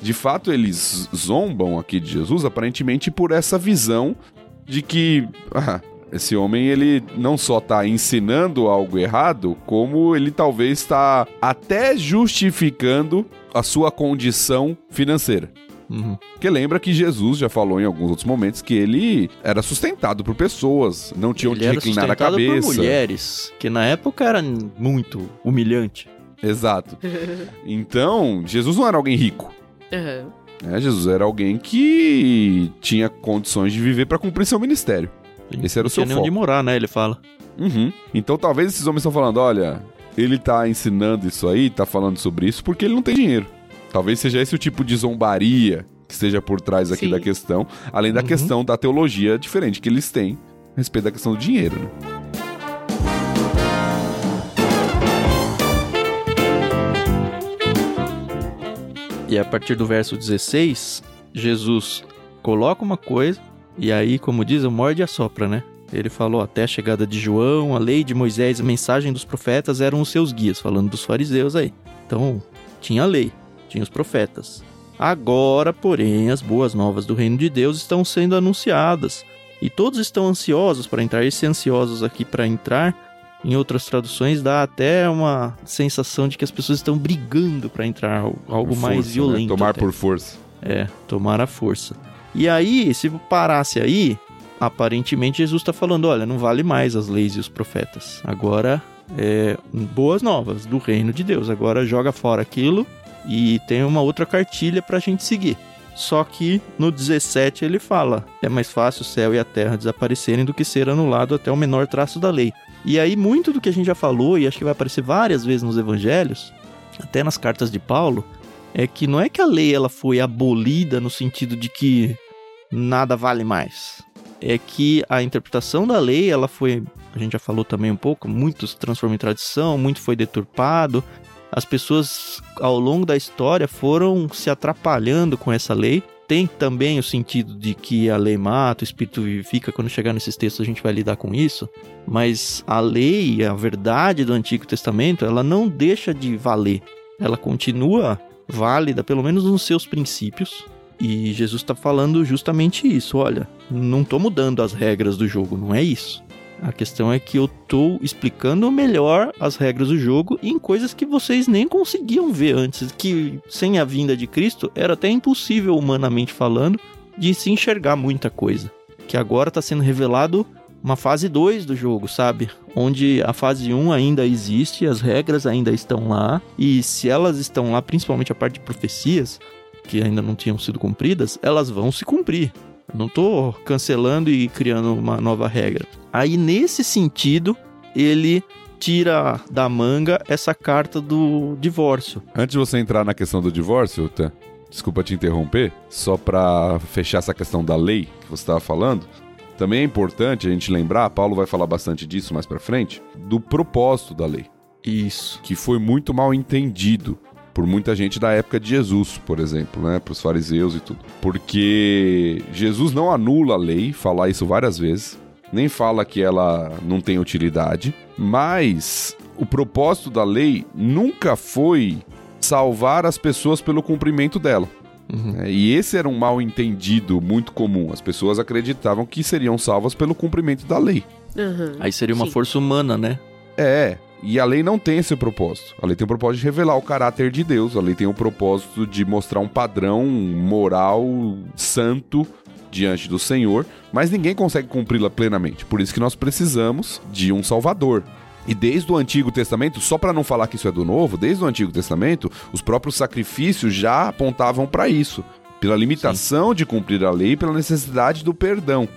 de fato eles zombam aqui de Jesus aparentemente por essa visão de que ah, esse homem ele não só está ensinando algo errado, como ele talvez está até justificando a sua condição financeira. Uhum. Porque lembra que Jesus já falou em alguns outros momentos que ele era sustentado por pessoas, não tinha onde Ele era reclinar a sustentado por cabeça. mulheres, que na época era muito humilhante. Exato. [LAUGHS] Então, Jesus não era alguém rico. Aham. Né? Jesus era alguém que tinha condições de viver para cumprir seu ministério. Esse era o Não seu tinha nem onde foco. morar, né? Ele fala. Uhum. Então talvez esses homens estão falando, olha, ele tá ensinando isso aí, tá falando sobre isso porque ele não tem dinheiro. Talvez seja esse o tipo de zombaria que esteja por trás aqui Sim. da questão, além da Uhum. questão da teologia diferente que eles têm a respeito da questão do dinheiro, né? E a partir do verso 16, Jesus coloca uma coisa, e aí, como diz, o morde e assopra, né? Ele falou até a chegada de João, a lei de Moisés, a mensagem dos profetas eram os seus guias, falando dos fariseus aí. Então, tinha a lei, tinha os profetas. Agora, porém, as boas novas do reino de Deus estão sendo anunciadas. E todos estão ansiosos para entrar. Esse ansiosos aqui para entrar, em outras traduções, dá até uma sensação de que as pessoas estão brigando para entrar, algo mais né? violento. Tomar até. por força. É, tomar a força. E aí, se parasse aí, aparentemente Jesus está falando: olha, não vale mais as leis e os profetas. Agora é boas novas do reino de Deus. Agora joga fora aquilo e tem uma outra cartilha para a gente seguir. Só que no 17 ele fala: é mais fácil o céu e a terra desaparecerem do que ser anulado até o menor traço da lei. E aí, muito do que a gente já falou, e acho que vai aparecer várias vezes nos evangelhos, até nas cartas de Paulo, é que não é que a lei ela foi abolida no sentido de que nada vale mais. É que a interpretação da lei, ela foi, a gente já falou também um pouco, muito se transformou em tradição, muito foi deturpado. As pessoas ao longo da história foram se atrapalhando com essa lei. Tem também o sentido de que a lei mata, o espírito vivifica. Quando chegar nesses textos a gente vai lidar com isso. Mas a lei, a verdade do Antigo Testamento, ela não deixa de valer. Ela continua válida, pelo menos nos seus princípios. E Jesus está falando justamente isso. Olha, não estou mudando as regras do jogo, não é isso. A questão é que eu estou explicando melhor as regras do jogo em coisas que vocês nem conseguiam ver antes. Que sem a vinda de Cristo era até impossível, humanamente falando, de se enxergar muita coisa. Que agora está sendo revelado uma fase 2 do jogo, sabe? Onde a fase 1 ainda existe, as regras ainda estão lá, e se elas estão lá, principalmente a parte de profecias, que ainda não tinham sido cumpridas, elas vão se cumprir. Eu não tô cancelando e criando uma nova regra. Aí, nesse sentido, ele tira da manga essa carta do divórcio. Antes de você entrar na questão do divórcio, Tan, desculpa te interromper, só pra fechar essa questão da lei que você estava falando, também é importante a gente lembrar, Paulo vai falar bastante disso mais pra frente, do propósito da lei, Isso. que foi muito mal entendido por muita gente da época de Jesus, por exemplo, né, pros fariseus e tudo. Porque Jesus não anula a lei, falar isso várias vezes, nem fala que ela não tem utilidade, mas o propósito da lei nunca foi salvar as pessoas pelo cumprimento dela. Uhum. É, E esse era um mal entendido muito comum. As pessoas acreditavam que seriam salvas pelo cumprimento da lei. Aham. Aí seria uma Sim. força humana, né? É, e a lei não tem esse propósito. A lei tem o propósito de revelar o caráter de Deus. A lei tem o propósito de mostrar um padrão moral santo diante do Senhor, mas ninguém consegue cumpri-la plenamente. Por isso que nós precisamos de um Salvador. E desde o Antigo Testamento, só para não falar que isso é do Novo, desde o Antigo Testamento, os próprios sacrifícios já apontavam para isso, pela limitação de cumprir a lei, e pela necessidade do perdão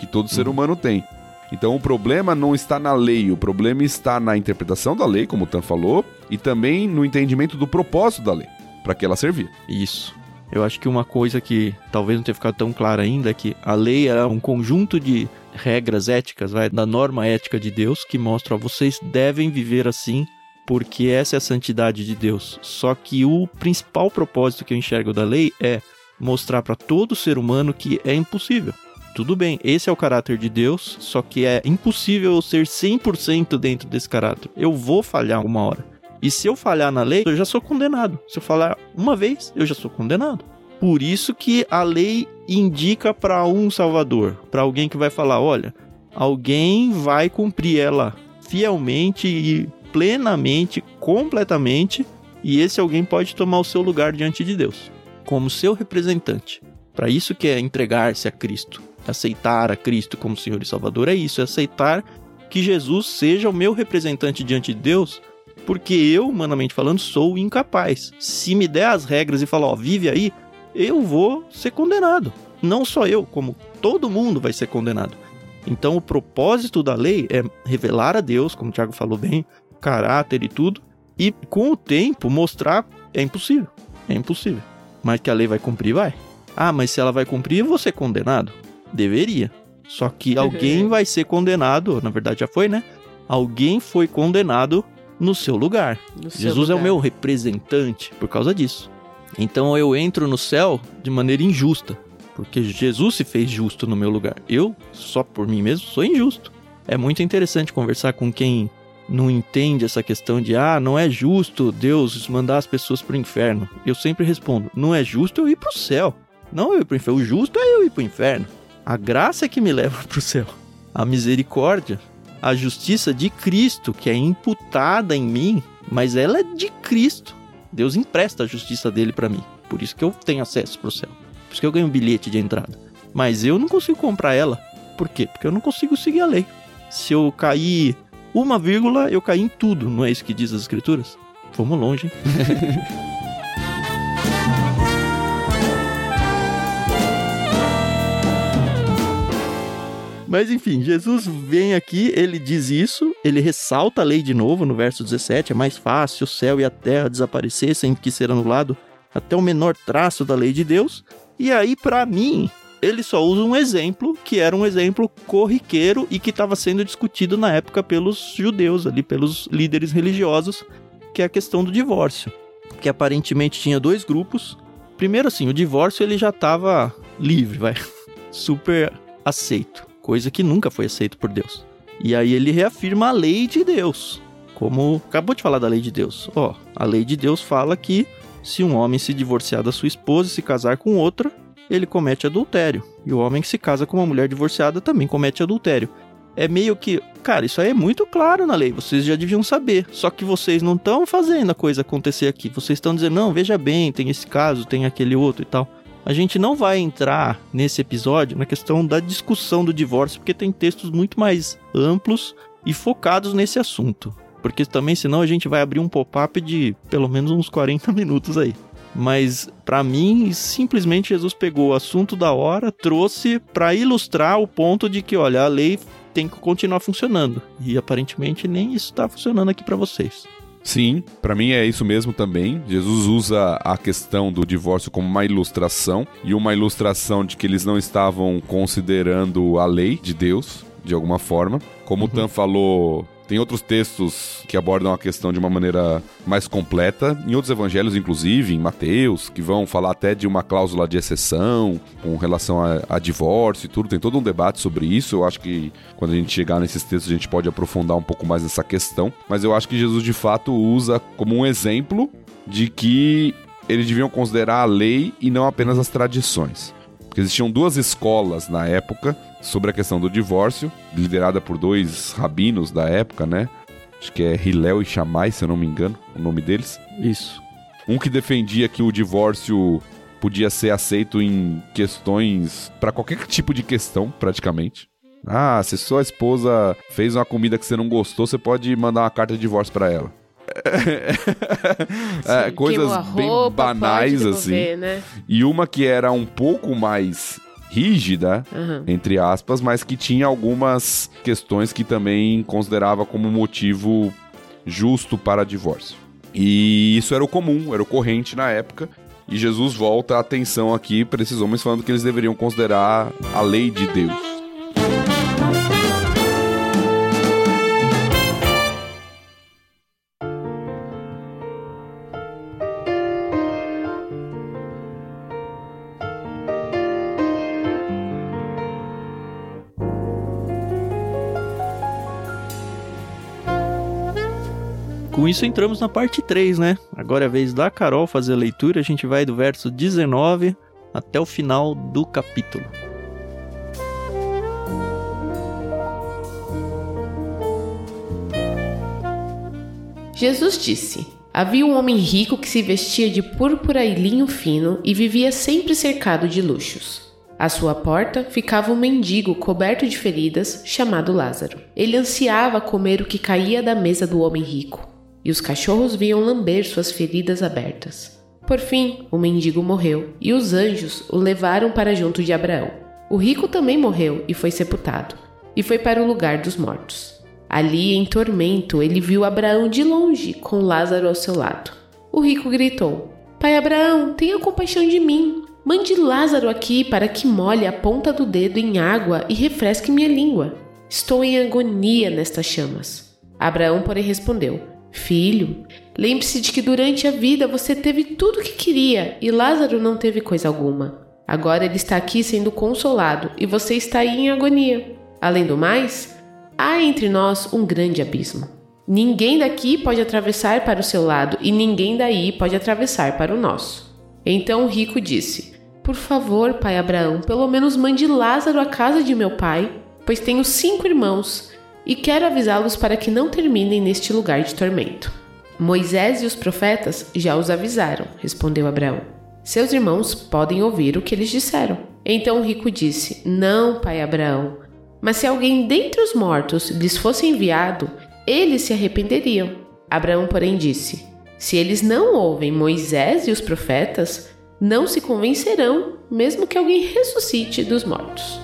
que todo ser humano tem. Então o problema não está na lei, o problema está na interpretação da lei, como o Tan falou, e também no entendimento do propósito da lei, para que ela servir. Isso. Eu acho que uma coisa que talvez não tenha ficado tão clara ainda é que a lei era um conjunto de regras éticas, vai, da norma ética de Deus, que mostra, ó, vocês devem viver assim, porque essa é a santidade de Deus. Só que o principal propósito que eu enxergo da lei é mostrar para todo ser humano que é impossível. Tudo bem, esse é o caráter de Deus, só que é impossível eu ser 100% dentro desse caráter. Eu vou falhar uma hora. E se eu falhar na lei, eu já sou condenado. Se eu falar uma vez, eu já sou condenado. Por isso que a lei indica para um salvador, para alguém que vai falar, olha, alguém vai cumprir ela fielmente e plenamente, completamente, e esse alguém pode tomar o seu lugar diante de Deus, como seu representante. Para isso que é entregar-se a Cristo, aceitar a Cristo como Senhor e Salvador é isso, é aceitar que Jesus seja o meu representante diante de Deus Porque eu, humanamente falando, sou incapaz. Se me der as regras e falar, ó, vive aí, eu vou ser condenado. Não só eu, como todo mundo vai ser condenado. Então o propósito da lei é revelar a Deus, como o Tiago falou bem, caráter e tudo, e com o tempo mostrar é impossível. É impossível. Mas que a lei vai cumprir, vai. Ah, mas se ela vai cumprir, eu vou ser condenado? Deveria. Só que alguém vai ser condenado, na verdade já foi, né? Alguém foi condenado no seu lugar. No seu Jesus é o lugar. meu representante por causa disso. Então eu entro no céu de maneira injusta, porque Jesus se fez justo no meu lugar. Eu, só por mim mesmo, sou injusto. É muito interessante conversar com quem não entende essa questão de ah, não é justo Deus mandar as pessoas pro inferno. Eu sempre respondo: não é justo eu ir pro céu. Não eu ir pro inferno. O justo é eu ir pro inferno. A graça é que me leva [LAUGHS] pro céu. A misericórdia, a justiça de Cristo, que é imputada em mim, mas ela é de Cristo. Deus empresta a justiça dele para mim. Por isso que eu tenho acesso pro céu. Por isso que eu ganho um bilhete de entrada. Mas eu não consigo comprar ela. Por quê? Porque eu não consigo seguir a lei. Se eu cair uma vírgula, eu caí em tudo. Não é isso que diz as escrituras? Fomos longe, hein? [LAUGHS] Mas enfim, Jesus vem aqui, ele diz isso, ele ressalta a lei de novo no verso 17: é mais fácil o céu e a terra desaparecer sem que ser anulado até o menor traço da lei de Deus. E aí, para mim, ele só usa um exemplo que era um exemplo corriqueiro e que estava sendo discutido na época pelos judeus, ali, pelos líderes religiosos, que é a questão do divórcio. Que aparentemente tinha dois grupos. Primeiro, assim, o divórcio ele já estava livre, vai, [LAUGHS] super aceito coisa que nunca foi aceito por Deus. E aí ele reafirma a lei de Deus, como acabou de falar da lei de Deus. Ó, a lei de Deus fala que se um homem se divorciar da sua esposa e se casar com outra, ele comete adultério. E o homem que se casa com uma mulher divorciada também comete adultério. É meio que, cara, isso aí é muito claro na lei, vocês já deviam saber. Só que vocês não estão fazendo a coisa acontecer aqui. Vocês estão dizendo, não, veja bem, tem esse caso, tem aquele outro e tal. A gente não vai entrar nesse episódio na questão da discussão do divórcio, porque tem textos muito mais amplos e focados nesse assunto. Porque também, senão, a gente vai abrir um pop-up de pelo menos uns 40 [LAUGHS] minutos aí. Mas, para mim, simplesmente Jesus pegou o assunto da hora, trouxe para ilustrar o ponto de que, olha, a lei tem que continuar funcionando. E aparentemente nem isso está funcionando aqui para vocês. Sim, para mim é isso mesmo também. Jesus usa a questão do divórcio como uma ilustração e uma ilustração de que eles não estavam considerando a lei de Deus de alguma forma. Como o Tan falou, tem outros textos que abordam a questão de uma maneira mais completa, em outros evangelhos, inclusive, em Mateus, que vão falar até de uma cláusula de exceção com relação a, a divórcio e tudo. Tem todo um debate sobre isso. Eu acho que quando a gente chegar nesses textos, a gente pode aprofundar um pouco mais nessa questão. Mas eu acho que Jesus, de fato, usa como um exemplo de que eles deviam considerar a lei e não apenas as tradições. Porque existiam duas escolas na época sobre a questão do divórcio, liderada por dois rabinos da época, né? Acho que é Hilel e Shammai, se eu não me engano, o nome deles. Isso. Um que defendia que o divórcio podia ser aceito em questões para qualquer tipo de questão, praticamente. Ah, se sua esposa fez uma comida que você não gostou, você pode mandar uma carta de divórcio para ela. [LAUGHS] é, coisas bem roupa, banais assim. Né? E uma que era um pouco mais rígida, Aham. entre aspas, mas que tinha algumas questões que também considerava como motivo justo para divórcio. E isso era o comum, era o corrente na época. E Jesus volta a atenção aqui para esses homens falando que eles deveriam considerar a lei de Deus. Isso entramos na parte 3, né? Agora é a vez da Carol fazer a leitura, a gente vai do verso 19 até o final do capítulo. Jesus disse: Havia um homem rico que se vestia de púrpura e linho fino e vivia sempre cercado de luxos. À sua porta ficava um mendigo coberto de feridas, chamado Lázaro. Ele ansiava comer o que caía da mesa do homem rico. E os cachorros vinham lamber suas feridas abertas. Por fim, o mendigo morreu e os anjos o levaram para junto de Abraão. O rico também morreu e foi sepultado, e foi para o lugar dos mortos. Ali, em tormento, ele viu Abraão de longe, com Lázaro ao seu lado. O rico gritou: Pai Abraão, tenha compaixão de mim. Mande Lázaro aqui para que molhe a ponta do dedo em água e refresque minha língua. Estou em agonia nestas chamas. Abraão, porém, respondeu: Filho, lembre-se de que durante a vida você teve tudo o que queria e Lázaro não teve coisa alguma. Agora ele está aqui sendo consolado e você está aí em agonia. Além do mais, há entre nós um grande abismo. Ninguém daqui pode atravessar para o seu lado e ninguém daí pode atravessar para o nosso. Então o rico disse: Por favor, pai Abraão, pelo menos mande Lázaro à casa de meu pai, pois tenho cinco irmãos e quero avisá-los para que não terminem neste lugar de tormento. Moisés e os profetas já os avisaram, respondeu Abraão. Seus irmãos podem ouvir o que eles disseram. Então o rico disse: Não, pai Abraão, mas se alguém dentre os mortos lhes fosse enviado, eles se arrependeriam. Abraão, porém, disse: Se eles não ouvem Moisés e os profetas, não se convencerão, mesmo que alguém ressuscite dos mortos.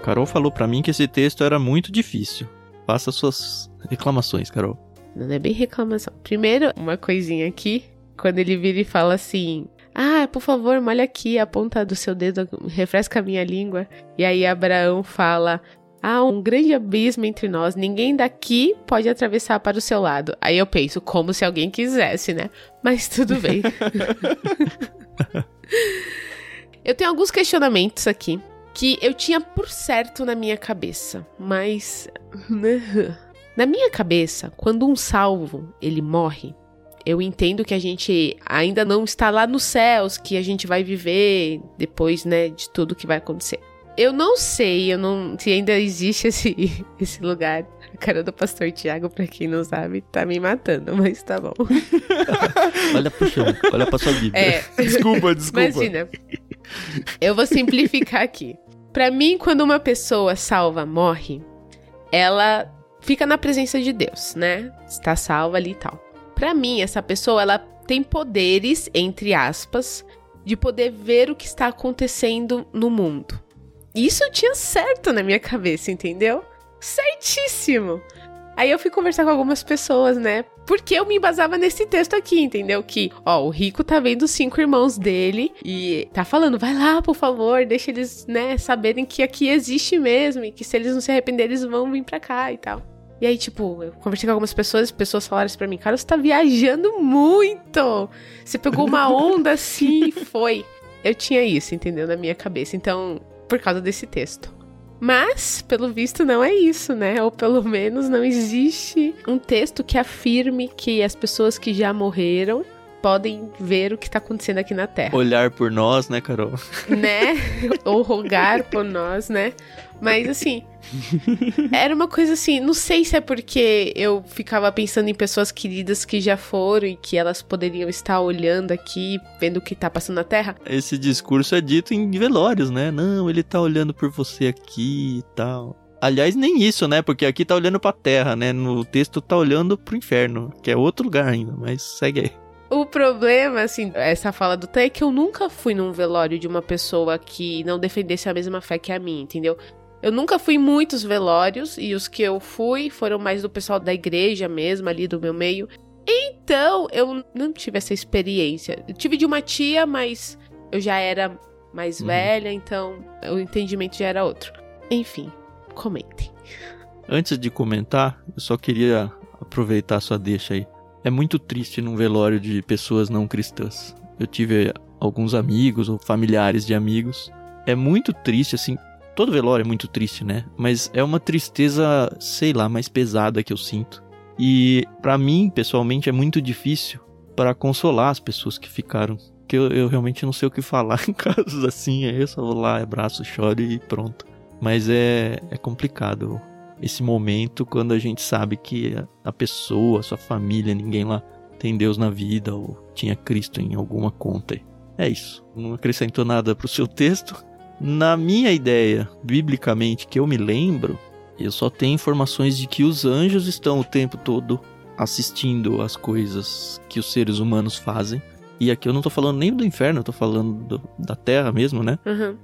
Carol falou para mim que esse texto era muito difícil. Faça suas reclamações, Carol. Não é bem reclamação. Primeiro, uma coisinha aqui. Quando ele vira e fala assim: Ah, por favor, molha aqui a ponta do seu dedo, refresca a minha língua. E aí Abraão fala: Há um grande abismo entre nós, ninguém daqui pode atravessar para o seu lado. Aí eu penso, como se alguém quisesse, né? Mas tudo bem. [LAUGHS] eu tenho alguns questionamentos aqui que eu tinha por certo na minha cabeça, mas [LAUGHS] na minha cabeça, quando um salvo ele morre, eu entendo que a gente ainda não está lá nos céus, que a gente vai viver depois, né, de tudo que vai acontecer. Eu não sei, eu não se ainda existe esse [LAUGHS] esse lugar. A cara do pastor Tiago, pra quem não sabe, tá me matando, mas tá bom. [LAUGHS] olha pro chão, olha pra sua Bíblia. É. Desculpa, desculpa. Imagina. Eu vou simplificar aqui. Para mim, quando uma pessoa salva morre, ela fica na presença de Deus, né? Está salva ali e tal. Para mim, essa pessoa ela tem poderes, entre aspas, de poder ver o que está acontecendo no mundo. Isso tinha certo na minha cabeça, entendeu? Certíssimo. Aí eu fui conversar com algumas pessoas, né? Porque eu me embasava nesse texto aqui, entendeu? Que, ó, o rico tá vendo os cinco irmãos dele e tá falando, vai lá, por favor, deixa eles, né, saberem que aqui existe mesmo e que se eles não se arrependerem, eles vão vir pra cá e tal. E aí, tipo, eu conversei com algumas pessoas, pessoas falaram assim pra mim, cara, você tá viajando muito! Você pegou uma onda assim e foi. Eu tinha isso, entendeu? Na minha cabeça. Então, por causa desse texto. Mas, pelo visto, não é isso, né? Ou pelo menos não existe um texto que afirme que as pessoas que já morreram podem ver o que tá acontecendo aqui na Terra. Olhar por nós, né, Carol? Né? [LAUGHS] Ou rogar por nós, né? Mas assim, era uma coisa assim, não sei se é porque eu ficava pensando em pessoas queridas que já foram e que elas poderiam estar olhando aqui, vendo o que tá passando na Terra. Esse discurso é dito em velórios, né? Não, ele tá olhando por você aqui e tal. Aliás, nem isso, né? Porque aqui tá olhando pra terra, né? No texto tá olhando pro inferno, que é outro lugar ainda, mas segue aí. O problema, assim, essa fala do Té é que eu nunca fui num velório de uma pessoa que não defendesse a mesma fé que a minha, entendeu? Eu nunca fui em muitos velórios e os que eu fui foram mais do pessoal da igreja mesmo, ali do meu meio. Então, eu não tive essa experiência. Eu tive de uma tia, mas eu já era mais Uhum. velha, então o entendimento já era outro. Enfim, comentem. Antes de comentar, eu só queria aproveitar a sua deixa aí. É muito triste num velório de pessoas não cristãs. Eu tive alguns amigos ou familiares de amigos. É muito triste, assim. Todo velório é muito triste, né? Mas é uma tristeza, sei lá, mais pesada que eu sinto. E pra mim, pessoalmente, é muito difícil para consolar as pessoas que ficaram. Que eu, eu realmente não sei o que falar em [LAUGHS] casos assim. Aí eu só vou lá, abraço, choro e pronto. Mas é, é complicado esse momento quando a gente sabe que a pessoa, a sua família, ninguém lá tem Deus na vida ou tinha Cristo em alguma conta. É isso. Não acrescentou nada pro seu texto. Na minha ideia, biblicamente, que eu me lembro, eu só tenho informações de que os anjos estão o tempo todo assistindo as coisas que os seres humanos fazem. E aqui eu não tô falando nem do inferno, eu tô falando do, da terra mesmo, né? Uhum.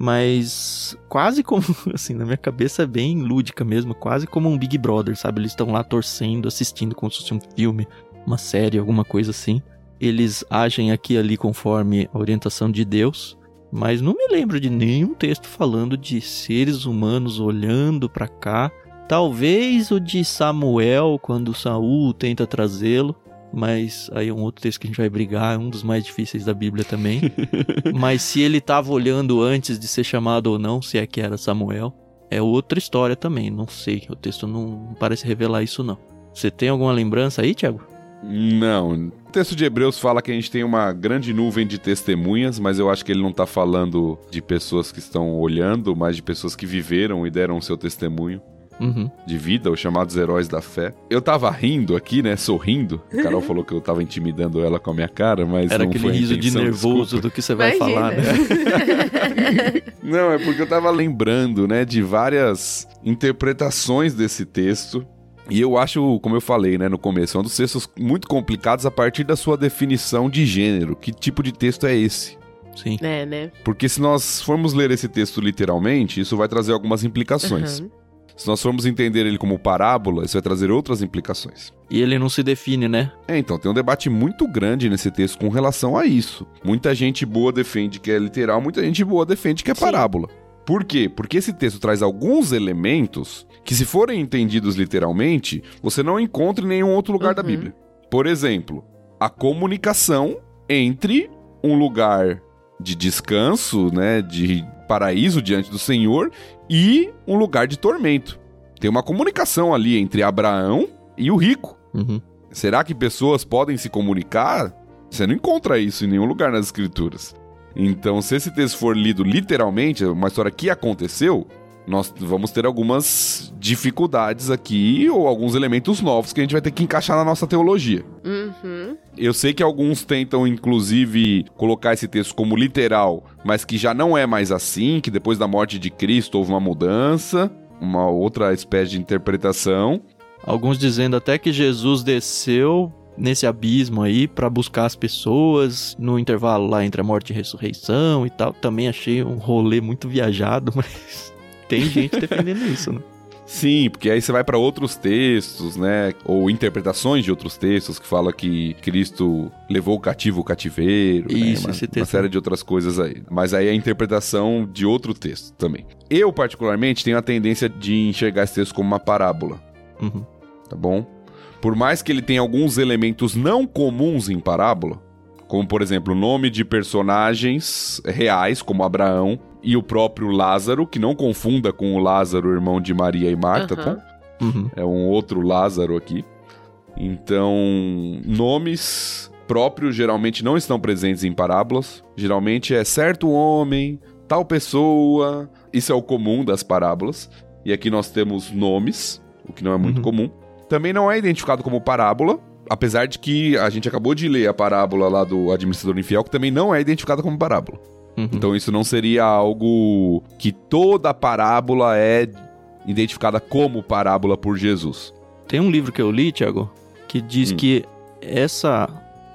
Mas quase como, [LAUGHS] assim, na minha cabeça é bem lúdica mesmo, quase como um Big Brother, sabe? Eles estão lá torcendo, assistindo como se fosse um filme, uma série, alguma coisa assim. Eles agem aqui e ali conforme a orientação de Deus, mas não me lembro de nenhum texto falando de seres humanos olhando para cá. Talvez o de Samuel, quando Saul tenta trazê-lo, mas aí é um outro texto que a gente vai brigar, é um dos mais difíceis da Bíblia também. [LAUGHS] mas se ele estava olhando antes de ser chamado ou não, se é que era Samuel, é outra história também, não sei. O texto não parece revelar isso não. Você tem alguma lembrança aí, Tiago? Não. O texto de Hebreus fala que a gente tem uma grande nuvem de testemunhas, mas eu acho que ele não está falando de pessoas que estão olhando, mas de pessoas que viveram e deram o seu testemunho. Uhum. De vida, os chamados heróis da fé. Eu tava rindo aqui, né? Sorrindo. A Carol falou que eu tava intimidando ela com a minha cara, mas. Era não aquele riso de intenção, nervoso desculpa. do que você vai Imagina. falar, né? [LAUGHS] Não, é porque eu tava lembrando, né, de várias interpretações desse texto. E eu acho, como eu falei, né, no começo, é um dos textos muito complicados a partir da sua definição de gênero. Que tipo de texto é esse? Sim. É, né? Porque se nós formos ler esse texto literalmente, isso vai trazer algumas implicações. Uhum. Se nós formos entender ele como parábola, isso vai trazer outras implicações. E ele não se define, né? É, então, tem um debate muito grande nesse texto com relação a isso. Muita gente boa defende que é literal, muita gente boa defende que é Sim. parábola. Por quê? Porque esse texto traz alguns elementos que, se forem entendidos literalmente, você não encontra em nenhum outro lugar da Uhum. Bíblia. Por exemplo, a comunicação entre um lugar de descanso, né, de paraíso diante do Senhor e um lugar de tormento. Tem uma comunicação ali entre Abraão e o rico. Uhum. Será que pessoas podem se comunicar? Você não encontra isso em nenhum lugar nas escrituras. Então, se esse texto for lido literalmente, uma história que aconteceu, nós vamos ter algumas dificuldades aqui ou alguns elementos novos que a gente vai ter que encaixar na nossa teologia. Uhum. Eu sei que alguns tentam, inclusive, colocar esse texto como literal, mas que já não é mais assim, que depois da morte de Cristo houve uma mudança, uma outra espécie de interpretação. Alguns dizendo até que Jesus desceu nesse abismo aí pra buscar as pessoas no intervalo lá entre a morte e a ressurreição e tal. Também achei um rolê muito viajado, [LAUGHS] mas tem gente defendendo [LAUGHS] isso, né? Sim, porque aí você vai para outros textos, né? Ou interpretações de outros textos que fala que Cristo levou o cativo o cativeiro, né? Isso, uma, esse uma texto. série de outras coisas aí. Mas aí é a interpretação de outro texto também. Eu, particularmente, tenho a tendência de enxergar esse texto como uma parábola, Uhum. tá bom? Por mais que ele tenha alguns elementos não comuns em parábola, como por exemplo o nome de personagens reais, como Abraão e o próprio Lázaro, que não confunda com o Lázaro, irmão de Maria e Marta, Aham. tá? Uhum. É um outro Lázaro aqui. Então, nomes próprios geralmente não estão presentes em parábolas. Geralmente é certo homem, tal pessoa. Isso é o comum das parábolas. E aqui nós temos nomes, o que não é muito Uhum. comum. Também não é identificado como parábola, apesar de que a gente acabou de ler a parábola lá do administrador infiel, que também não é identificada como parábola. Uhum. Então isso não seria algo que toda parábola é identificada como parábola por Jesus. Tem um livro que eu li, Tiago, que diz Hum. que essa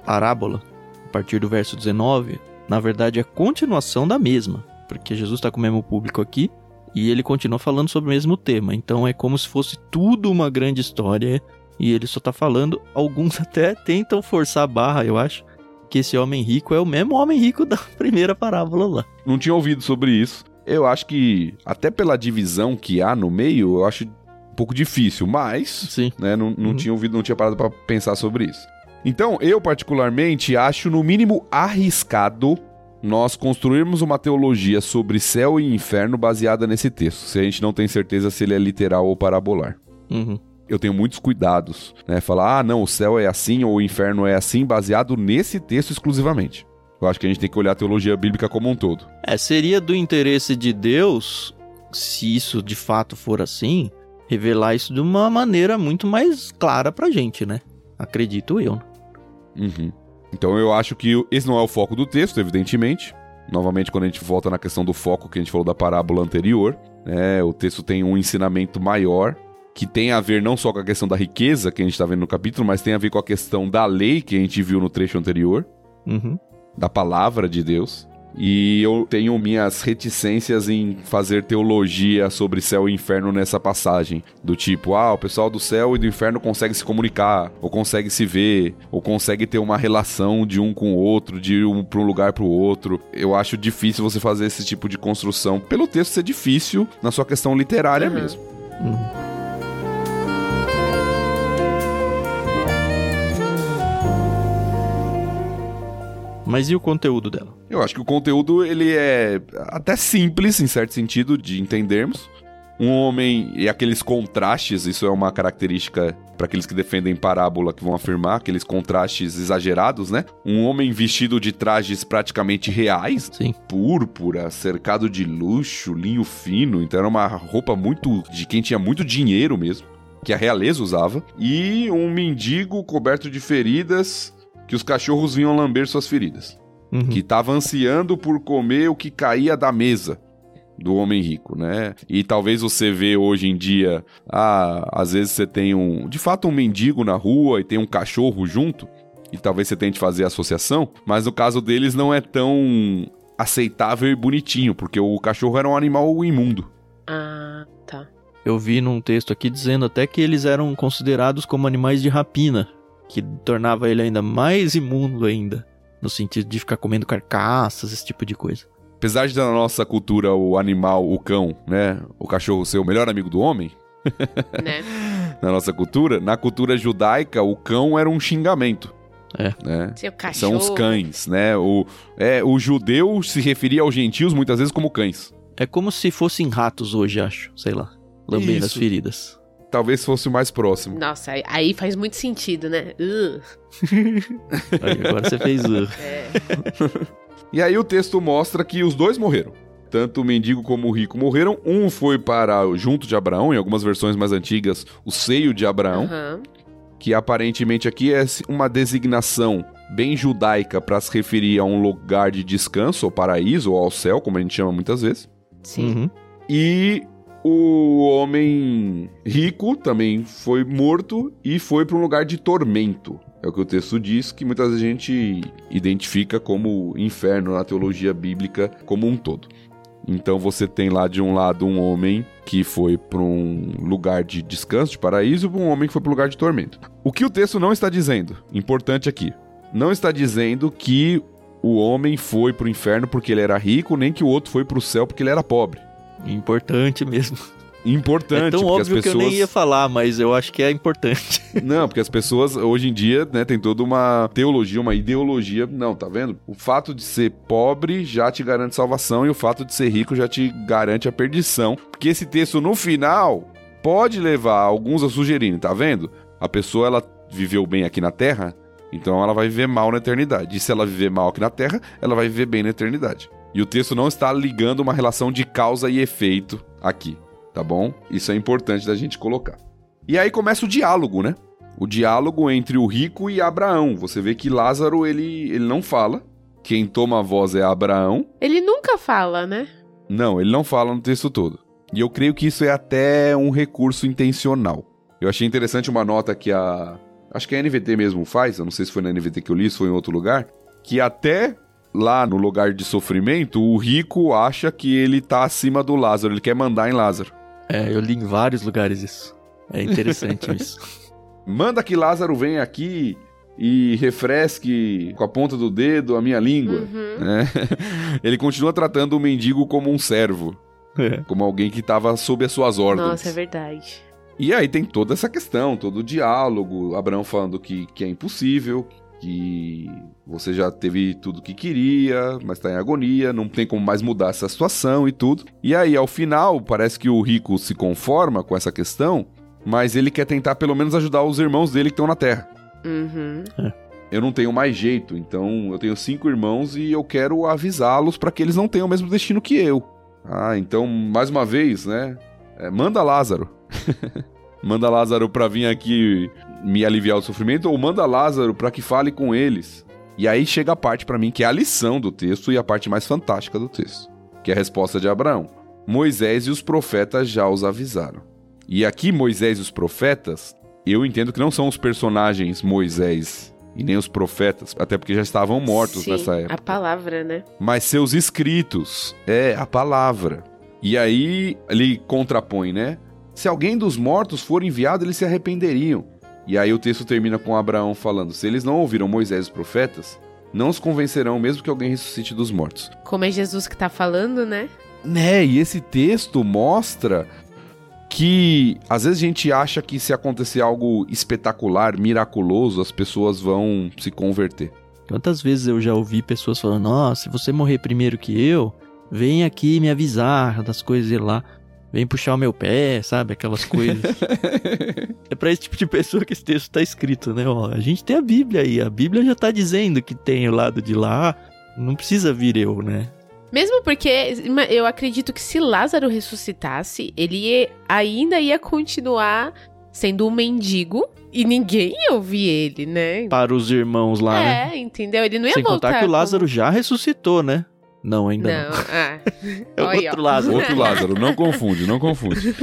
parábola, a partir do verso 19, na verdade é continuação da mesma. Porque Jesus está com o mesmo público aqui e ele continua falando sobre o mesmo tema. Então é como se fosse tudo uma grande história e ele só tá falando. Alguns [LAUGHS] até tentam forçar a barra, eu acho, que esse homem rico é o mesmo homem rico da [LAUGHS] primeira parábola lá. Não tinha ouvido sobre isso. Eu acho que, até pela divisão que há no meio, eu acho um pouco difícil, mas Sim. né, não, não Uhum. tinha ouvido, não tinha parado pra pensar sobre isso. Então, eu particularmente acho no mínimo arriscado nós construirmos uma teologia sobre céu e inferno baseada nesse texto, se a gente não tem certeza se ele é literal ou parabolar. Uhum. Eu tenho muitos cuidados, né? Falar, ah, não, o céu é assim ou o inferno é assim, baseado nesse texto exclusivamente. Eu acho que a gente tem que olhar a teologia bíblica como um todo. É, seria do interesse de Deus, se isso de fato for assim, revelar isso de uma maneira muito mais clara pra gente, né? Acredito eu. Uhum. Então eu acho que esse não é o foco do texto, evidentemente. Novamente, quando a gente volta na questão do foco que a gente falou da parábola anterior, né, o texto tem um ensinamento maior que tem a ver não só com a questão da riqueza que a gente está vendo no capítulo, mas tem a ver com a questão da lei que a gente viu no trecho anterior, Uhum. da palavra de Deus. E eu tenho minhas reticências em fazer teologia sobre céu e inferno nessa passagem. Do tipo, ah, o pessoal do céu e do inferno consegue se comunicar, ou consegue se ver, ou consegue ter uma relação de um com o outro, de um para um lugar para o outro. Eu acho difícil você fazer esse tipo de construção, pelo texto ser difícil na sua questão literária Uhum. mesmo. Mas e o conteúdo dela? Eu acho que o conteúdo ele é até simples em certo sentido de entendermos. Um homem e aqueles contrastes, isso é uma característica para aqueles que defendem parábola que vão afirmar, aqueles contrastes exagerados, né? Um homem vestido de trajes praticamente reais, Sim. púrpura, cercado de luxo, linho fino, então era uma roupa muito de quem tinha muito dinheiro mesmo, que a realeza usava, e um mendigo coberto de feridas que os cachorros vinham lamber suas feridas Uhum. que estava ansiando por comer o que caía da mesa do homem rico, né? E talvez você vê hoje em dia, ah, às vezes você tem um, de fato um mendigo na rua e tem um cachorro junto, e talvez você tente fazer associação, mas no caso deles não é tão aceitável e bonitinho, porque o cachorro era um animal imundo. Ah, tá. Eu vi num texto aqui dizendo até que eles eram considerados como animais de rapina, que tornava ele ainda mais imundo ainda, no sentido de ficar comendo carcaças, esse tipo de coisa. Apesar de na nossa cultura o animal, o cão, né, o cachorro ser o melhor amigo do homem, [LAUGHS] né? na nossa cultura, na cultura judaica o cão era um xingamento. É. Né? Seu cachorro. São os cães, né? O, é, o judeu se referia aos gentios muitas vezes como cães. É como se fossem ratos hoje, acho, sei lá, lambendo as feridas. Talvez fosse o mais próximo. Nossa, aí- aí faz muito sentido, né? Uh, Aí, agora você fez uh. [LAUGHS] é. E aí o texto mostra que os dois morreram. Tanto o mendigo como o rico morreram. Um foi para junto de Abraão, em algumas versões mais antigas, o seio de Abraão, Aham. que aparentemente aqui é uma designação bem judaica para se referir a um lugar de descanso, ou paraíso, ou ao céu, como a gente chama muitas vezes. Sim. Uhum. E o homem rico também foi morto e foi para um lugar de tormento. É o que o texto diz, que muita gente identifica como inferno na teologia bíblica como um todo. Então você tem lá de um lado um homem que foi para um lugar de descanso, de paraíso, e um homem que foi para um lugar de tormento. O que o texto não está dizendo, importante aqui, não está dizendo que o homem foi para o inferno porque ele era rico, nem que o outro foi para o céu porque ele era pobre. Importante mesmo. Importante, é tão óbvio as que eu pessoas. nem ia falar, mas eu acho que é importante. [LAUGHS] Não, porque as pessoas hoje em dia, né, tem toda uma teologia, uma ideologia. Não, tá vendo? O fato de ser pobre já te garante salvação e o fato de ser rico já te garante a perdição. Porque esse texto no final pode levar alguns a sugerirem, tá vendo? A pessoa ela viveu bem aqui na terra, então ela vai viver mal na eternidade. E se ela viver mal aqui na terra, ela vai viver bem na eternidade. E o texto não está ligando uma relação de causa e efeito aqui, tá bom? Isso é importante da gente colocar. E aí começa o diálogo, né? O diálogo entre o rico e Abraão. Você vê que Lázaro, ele, ele não fala. Quem toma a voz é Abraão. Ele nunca fala, né? Não, ele não fala no texto todo. E eu creio que isso é até um recurso intencional. Eu achei interessante uma nota que a. Acho que a NVT mesmo faz, eu não sei se foi na NVT que eu li, se foi em outro lugar. Que até lá no lugar de sofrimento, o rico acha que ele tá acima do Lázaro, ele quer mandar em Lázaro. É, eu li em vários lugares isso. É interessante [LAUGHS] isso. Manda que Lázaro venha aqui e refresque com a ponta do dedo a minha língua. Uhum. né? [LAUGHS] Ele continua tratando o mendigo como um servo, É. como alguém que estava sob as suas ordens. Nossa, é verdade. E aí tem toda essa questão, todo o diálogo, Abraão falando que, que é impossível, que você já teve tudo que queria, mas tá em agonia, não tem como mais mudar essa situação e tudo. E aí, ao final, parece que o rico se conforma com essa questão, mas ele quer tentar pelo menos ajudar os irmãos dele que estão na terra. Uhum. Eu não tenho mais jeito, então eu tenho cinco irmãos e eu quero avisá-los para que eles não tenham o mesmo destino que eu. Ah, então, mais uma vez, né? é, manda Lázaro. [LAUGHS] manda Lázaro pra vir aqui me aliviar o sofrimento, ou manda Lázaro pra que fale com eles. E aí chega a parte para mim que é a lição do texto e a parte mais fantástica do texto, que é a resposta de Abraão. Moisés e os profetas já os avisaram. E aqui Moisés e os profetas, eu entendo que não são os personagens Moisés e nem os profetas, até porque já estavam mortos Sim, nessa época. A palavra, né? Mas seus escritos, é a palavra. E aí ele contrapõe, né? Se alguém dos mortos for enviado, eles se arrependeriam. E aí o texto termina com Abraão falando: Se eles não ouviram Moisés e os profetas, não os convencerão mesmo que alguém ressuscite dos mortos. Como é Jesus que tá falando, né? Né, e esse texto mostra que às vezes a gente acha que se acontecer algo espetacular, miraculoso, as pessoas vão se converter. Quantas vezes eu já ouvi pessoas falando: Nossa, se você morrer primeiro que eu, vem aqui me avisar das coisas e lá. Vem puxar o meu pé, sabe? Aquelas coisas. [LAUGHS] é pra esse tipo de pessoa que esse texto tá escrito, né? Ó, a gente tem a Bíblia aí. A Bíblia já tá dizendo que tem o lado de lá. Não precisa vir eu, né? Mesmo porque eu acredito que se Lázaro ressuscitasse, ele ainda ia continuar sendo um mendigo e ninguém ia ouvir ele, né? Para os irmãos lá, é, né? entendeu? Ele não ia Sem voltar. contar que o como- Lázaro já ressuscitou, né? Não, ainda não. Não, ah. É o outro. Lázaro. Outro Lázaro, não confunde, não confunde.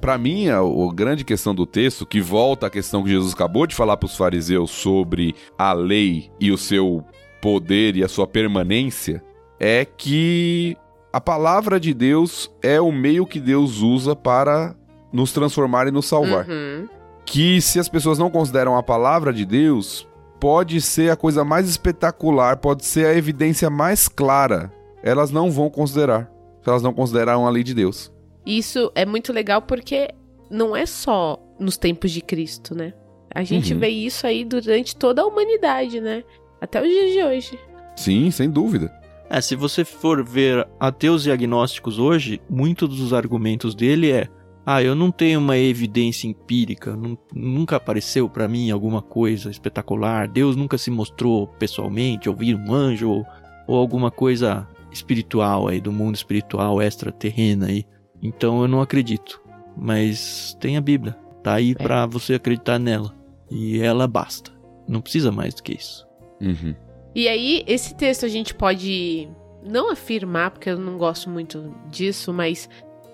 Para mim, a, a grande questão do texto, que volta à questão que Jesus acabou de falar para os fariseus sobre a lei e o seu poder e a sua permanência, é que a palavra de Deus é o meio que Deus usa para nos transformar e nos salvar Uhum. que se as pessoas não consideram a palavra de Deus, pode ser a coisa mais espetacular, pode ser a evidência mais clara. Elas não vão considerar. Se elas não consideraram a lei de Deus. Isso é muito legal porque não é só nos tempos de Cristo, né? A gente Uhum. vê isso aí durante toda a humanidade, né? Até os dias de hoje. Sim, sem dúvida. É, se você for ver ateus e agnósticos hoje, muitos dos argumentos dele é: ah, eu não tenho uma evidência empírica, nu- nunca apareceu pra mim alguma coisa espetacular, Deus nunca se mostrou pessoalmente, ou vi um anjo, ou, ou alguma coisa espiritual aí, do mundo espiritual extraterrena aí. Então eu não acredito. Mas tem a Bíblia, tá aí É. pra você acreditar nela. E ela basta. Não precisa mais do que isso. Uhum. E aí, esse texto a gente pode não afirmar, porque eu não gosto muito disso, mas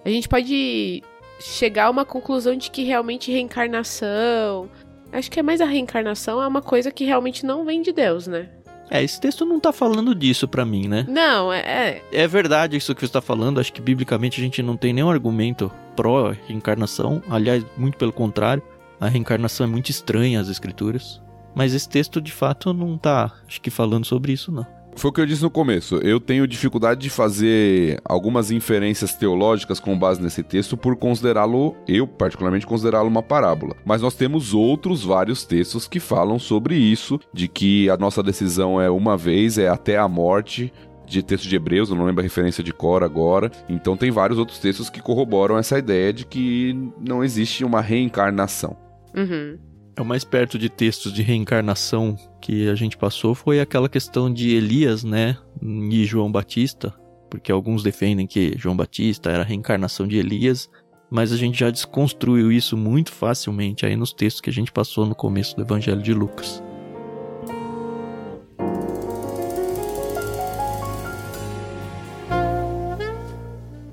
a gente pode chegar a uma conclusão de que realmente reencarnação. Acho que é mais a reencarnação é uma coisa que realmente não vem de Deus, né? É, esse texto não tá falando disso pra mim, né? Não, é. é- É verdade isso que você está falando. Acho que biblicamente a gente não tem nenhum argumento pró-reencarnação. Aliás, muito pelo contrário. A reencarnação é muito estranha às escrituras. Mas esse texto, de fato, não tá, acho que, falando sobre isso, não. Foi o que eu disse no começo. Eu tenho dificuldade de fazer algumas inferências teológicas com base nesse texto por considerá-lo, eu particularmente considerá-lo uma parábola. Mas nós temos outros vários textos que falam sobre isso, de que a nossa decisão é uma vez, é até a morte. De texto de Hebreus, eu não lembro a referência de cor agora. Então tem vários outros textos que corroboram essa ideia de que não existe uma reencarnação. Uhum. É o mais perto de textos de reencarnação que a gente passou foi aquela questão de Elias, né? E João Batista. Porque alguns defendem que João Batista era a reencarnação de Elias. Mas a gente já desconstruiu isso muito facilmente aí nos textos que a gente passou no começo do Evangelho de Lucas.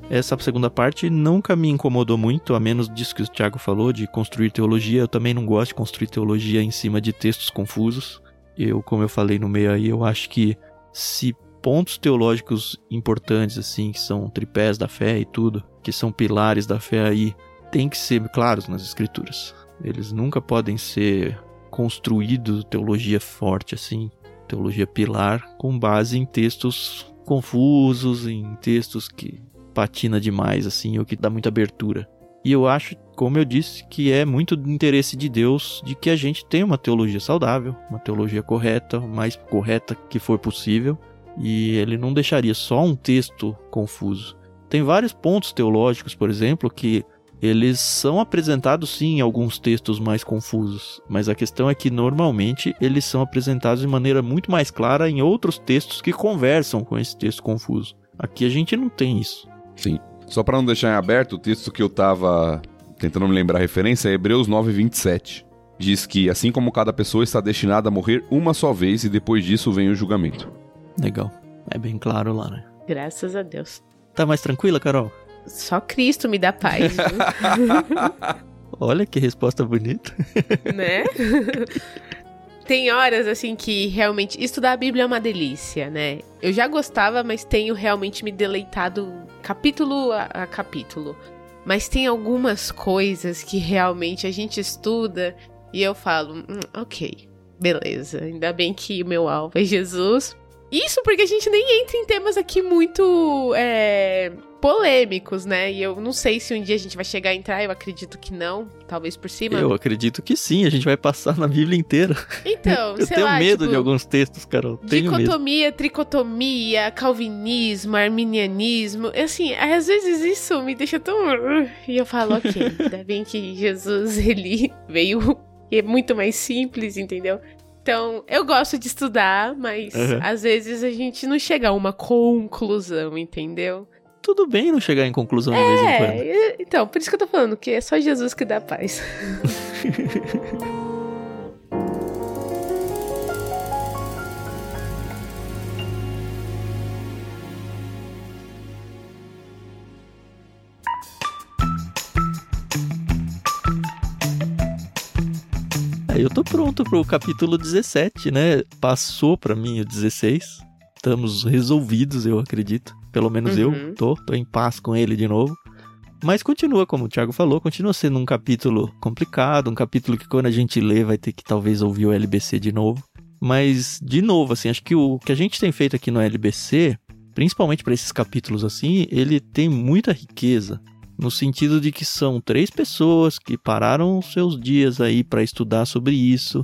Essa segunda parte nunca me incomodou muito, a menos disso que o Thiago falou, de construir teologia. Eu também não gosto de construir teologia em cima de textos confusos. Eu, como eu falei no meio aí, eu acho que se pontos teológicos importantes, assim, que são tripés da fé e tudo, que são pilares da fé aí, tem que ser claros nas escrituras. Eles nunca podem ser construídos teologia forte, assim, teologia pilar, com base em textos confusos, em textos que patina demais, assim, ou que dá muita abertura. E eu acho, como eu disse, que é muito do interesse de Deus de que a gente tenha uma teologia saudável, uma teologia correta, o mais correta que for possível, e ele não deixaria só um texto confuso. Tem vários pontos teológicos, por exemplo, que eles são apresentados sim em alguns textos mais confusos, mas a questão é que normalmente eles são apresentados de maneira muito mais clara em outros textos que conversam com esse texto confuso. Aqui a gente não tem isso. Sim. Só para não deixar em aberto, o texto que eu tava tentando me lembrar a referência é Hebreus 9, 27. Diz que assim como cada pessoa está destinada a morrer uma só vez e depois disso vem o julgamento. Legal. É bem claro lá, né? Graças a Deus. Tá mais tranquila, Carol? Só Cristo me dá paz. [LAUGHS] Olha que resposta bonita. né? [LAUGHS] Tem horas assim que realmente estudar a Bíblia é uma delícia, né? Eu já gostava, mas tenho realmente me deleitado capítulo a, a capítulo. Mas tem algumas coisas que realmente a gente estuda e eu falo, hum, ok, beleza. Ainda bem que o meu alvo é Jesus. Isso porque a gente nem entra em temas aqui muito é, polêmicos, né? E eu não sei se um dia a gente vai chegar a entrar, eu acredito que não, talvez por cima. Eu acredito que sim, a gente vai passar na Bíblia inteira. Então, [LAUGHS] eu tenho lá, medo tipo, de alguns textos, Carol. Tenho medo. Dicotomia, tricotomia, calvinismo, arminianismo. Assim, às vezes isso me deixa tão. E eu falo, ok, [LAUGHS] ainda bem que Jesus [LAUGHS] ele veio e é muito mais simples, entendeu? Então, eu gosto de estudar, mas Uhum. às vezes a gente não chega a uma conclusão, entendeu? Tudo bem não chegar em conclusão de vez em quando. É, então, por isso que eu tô falando que é só Jesus que dá paz. [LAUGHS] Aí eu tô pronto pro capítulo 17, né? Passou pra mim o 16. Estamos resolvidos, eu acredito. Pelo menos eu Uhum. tô, tô em paz com ele de novo. Mas continua, como o Thiago falou, continua sendo um capítulo complicado, um capítulo que quando a gente lê vai ter que talvez ouvir o LBC de novo. Mas, de novo, assim, acho que o que a gente tem feito aqui no LBC, principalmente para esses capítulos assim, ele tem muita riqueza. No sentido de que são três pessoas que pararam seus dias aí para estudar sobre isso,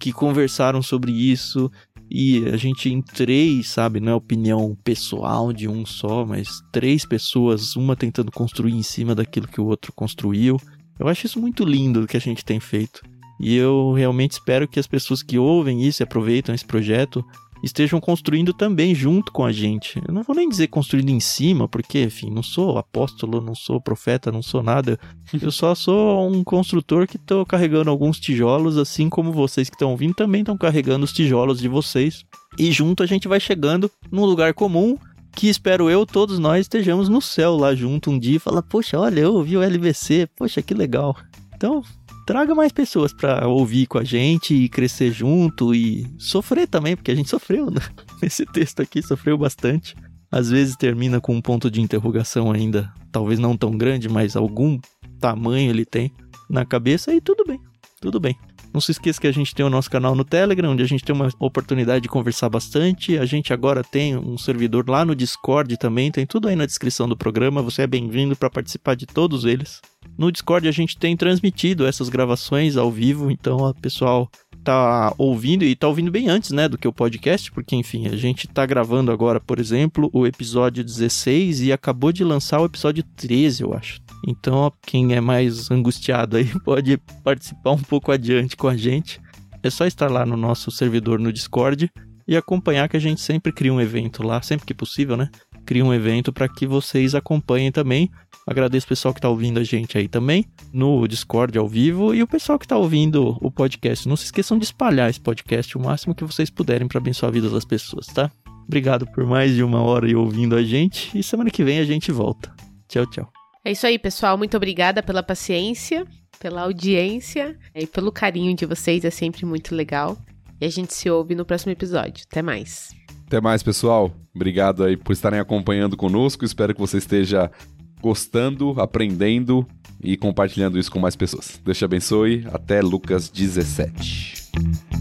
que conversaram sobre isso, e a gente em três, sabe, não é opinião pessoal de um só, mas três pessoas, uma tentando construir em cima daquilo que o outro construiu. Eu acho isso muito lindo do que a gente tem feito. E eu realmente espero que as pessoas que ouvem isso e aproveitam esse projeto estejam construindo também junto com a gente. Eu não vou nem dizer construindo em cima, porque, enfim, não sou apóstolo, não sou profeta, não sou nada. Eu só sou um construtor que estou carregando alguns tijolos, assim como vocês que estão ouvindo também estão carregando os tijolos de vocês. E junto a gente vai chegando num lugar comum que espero eu, todos nós estejamos no céu lá junto um dia e falar, poxa, olha, eu ouvi o LVC, poxa, que legal. Então, traga mais pessoas para ouvir com a gente e crescer junto e sofrer também, porque a gente sofreu né? [LAUGHS] nesse texto aqui, sofreu bastante. Às vezes termina com um ponto de interrogação ainda, talvez não tão grande, mas algum tamanho ele tem na cabeça e tudo bem, tudo bem. Não se esqueça que a gente tem o nosso canal no Telegram, onde a gente tem uma oportunidade de conversar bastante. A gente agora tem um servidor lá no Discord também, tem tudo aí na descrição do programa. Você é bem-vindo para participar de todos eles. No Discord a gente tem transmitido essas gravações ao vivo, então o pessoal tá ouvindo e tá ouvindo bem antes, né, do que o podcast, porque enfim, a gente tá gravando agora, por exemplo, o episódio 16 e acabou de lançar o episódio 13, eu acho. Então, ó, quem é mais angustiado aí [LAUGHS] pode participar um pouco adiante com a gente. É só estar lá no nosso servidor no Discord e acompanhar que a gente sempre cria um evento lá, sempre que possível, né? Cria um evento para que vocês acompanhem também. Agradeço o pessoal que está ouvindo a gente aí também no Discord ao vivo e o pessoal que está ouvindo o podcast. Não se esqueçam de espalhar esse podcast o máximo que vocês puderem para abençoar a vida das pessoas, tá? Obrigado por mais de uma hora aí ouvindo a gente e semana que vem a gente volta. Tchau, tchau. É isso aí, pessoal. Muito obrigada pela paciência, pela audiência e pelo carinho de vocês. É sempre muito legal. E a gente se ouve no próximo episódio. Até mais. Até mais, pessoal. Obrigado aí por estarem acompanhando conosco. Espero que você esteja gostando, aprendendo e compartilhando isso com mais pessoas. Deus te abençoe. Até Lucas 17.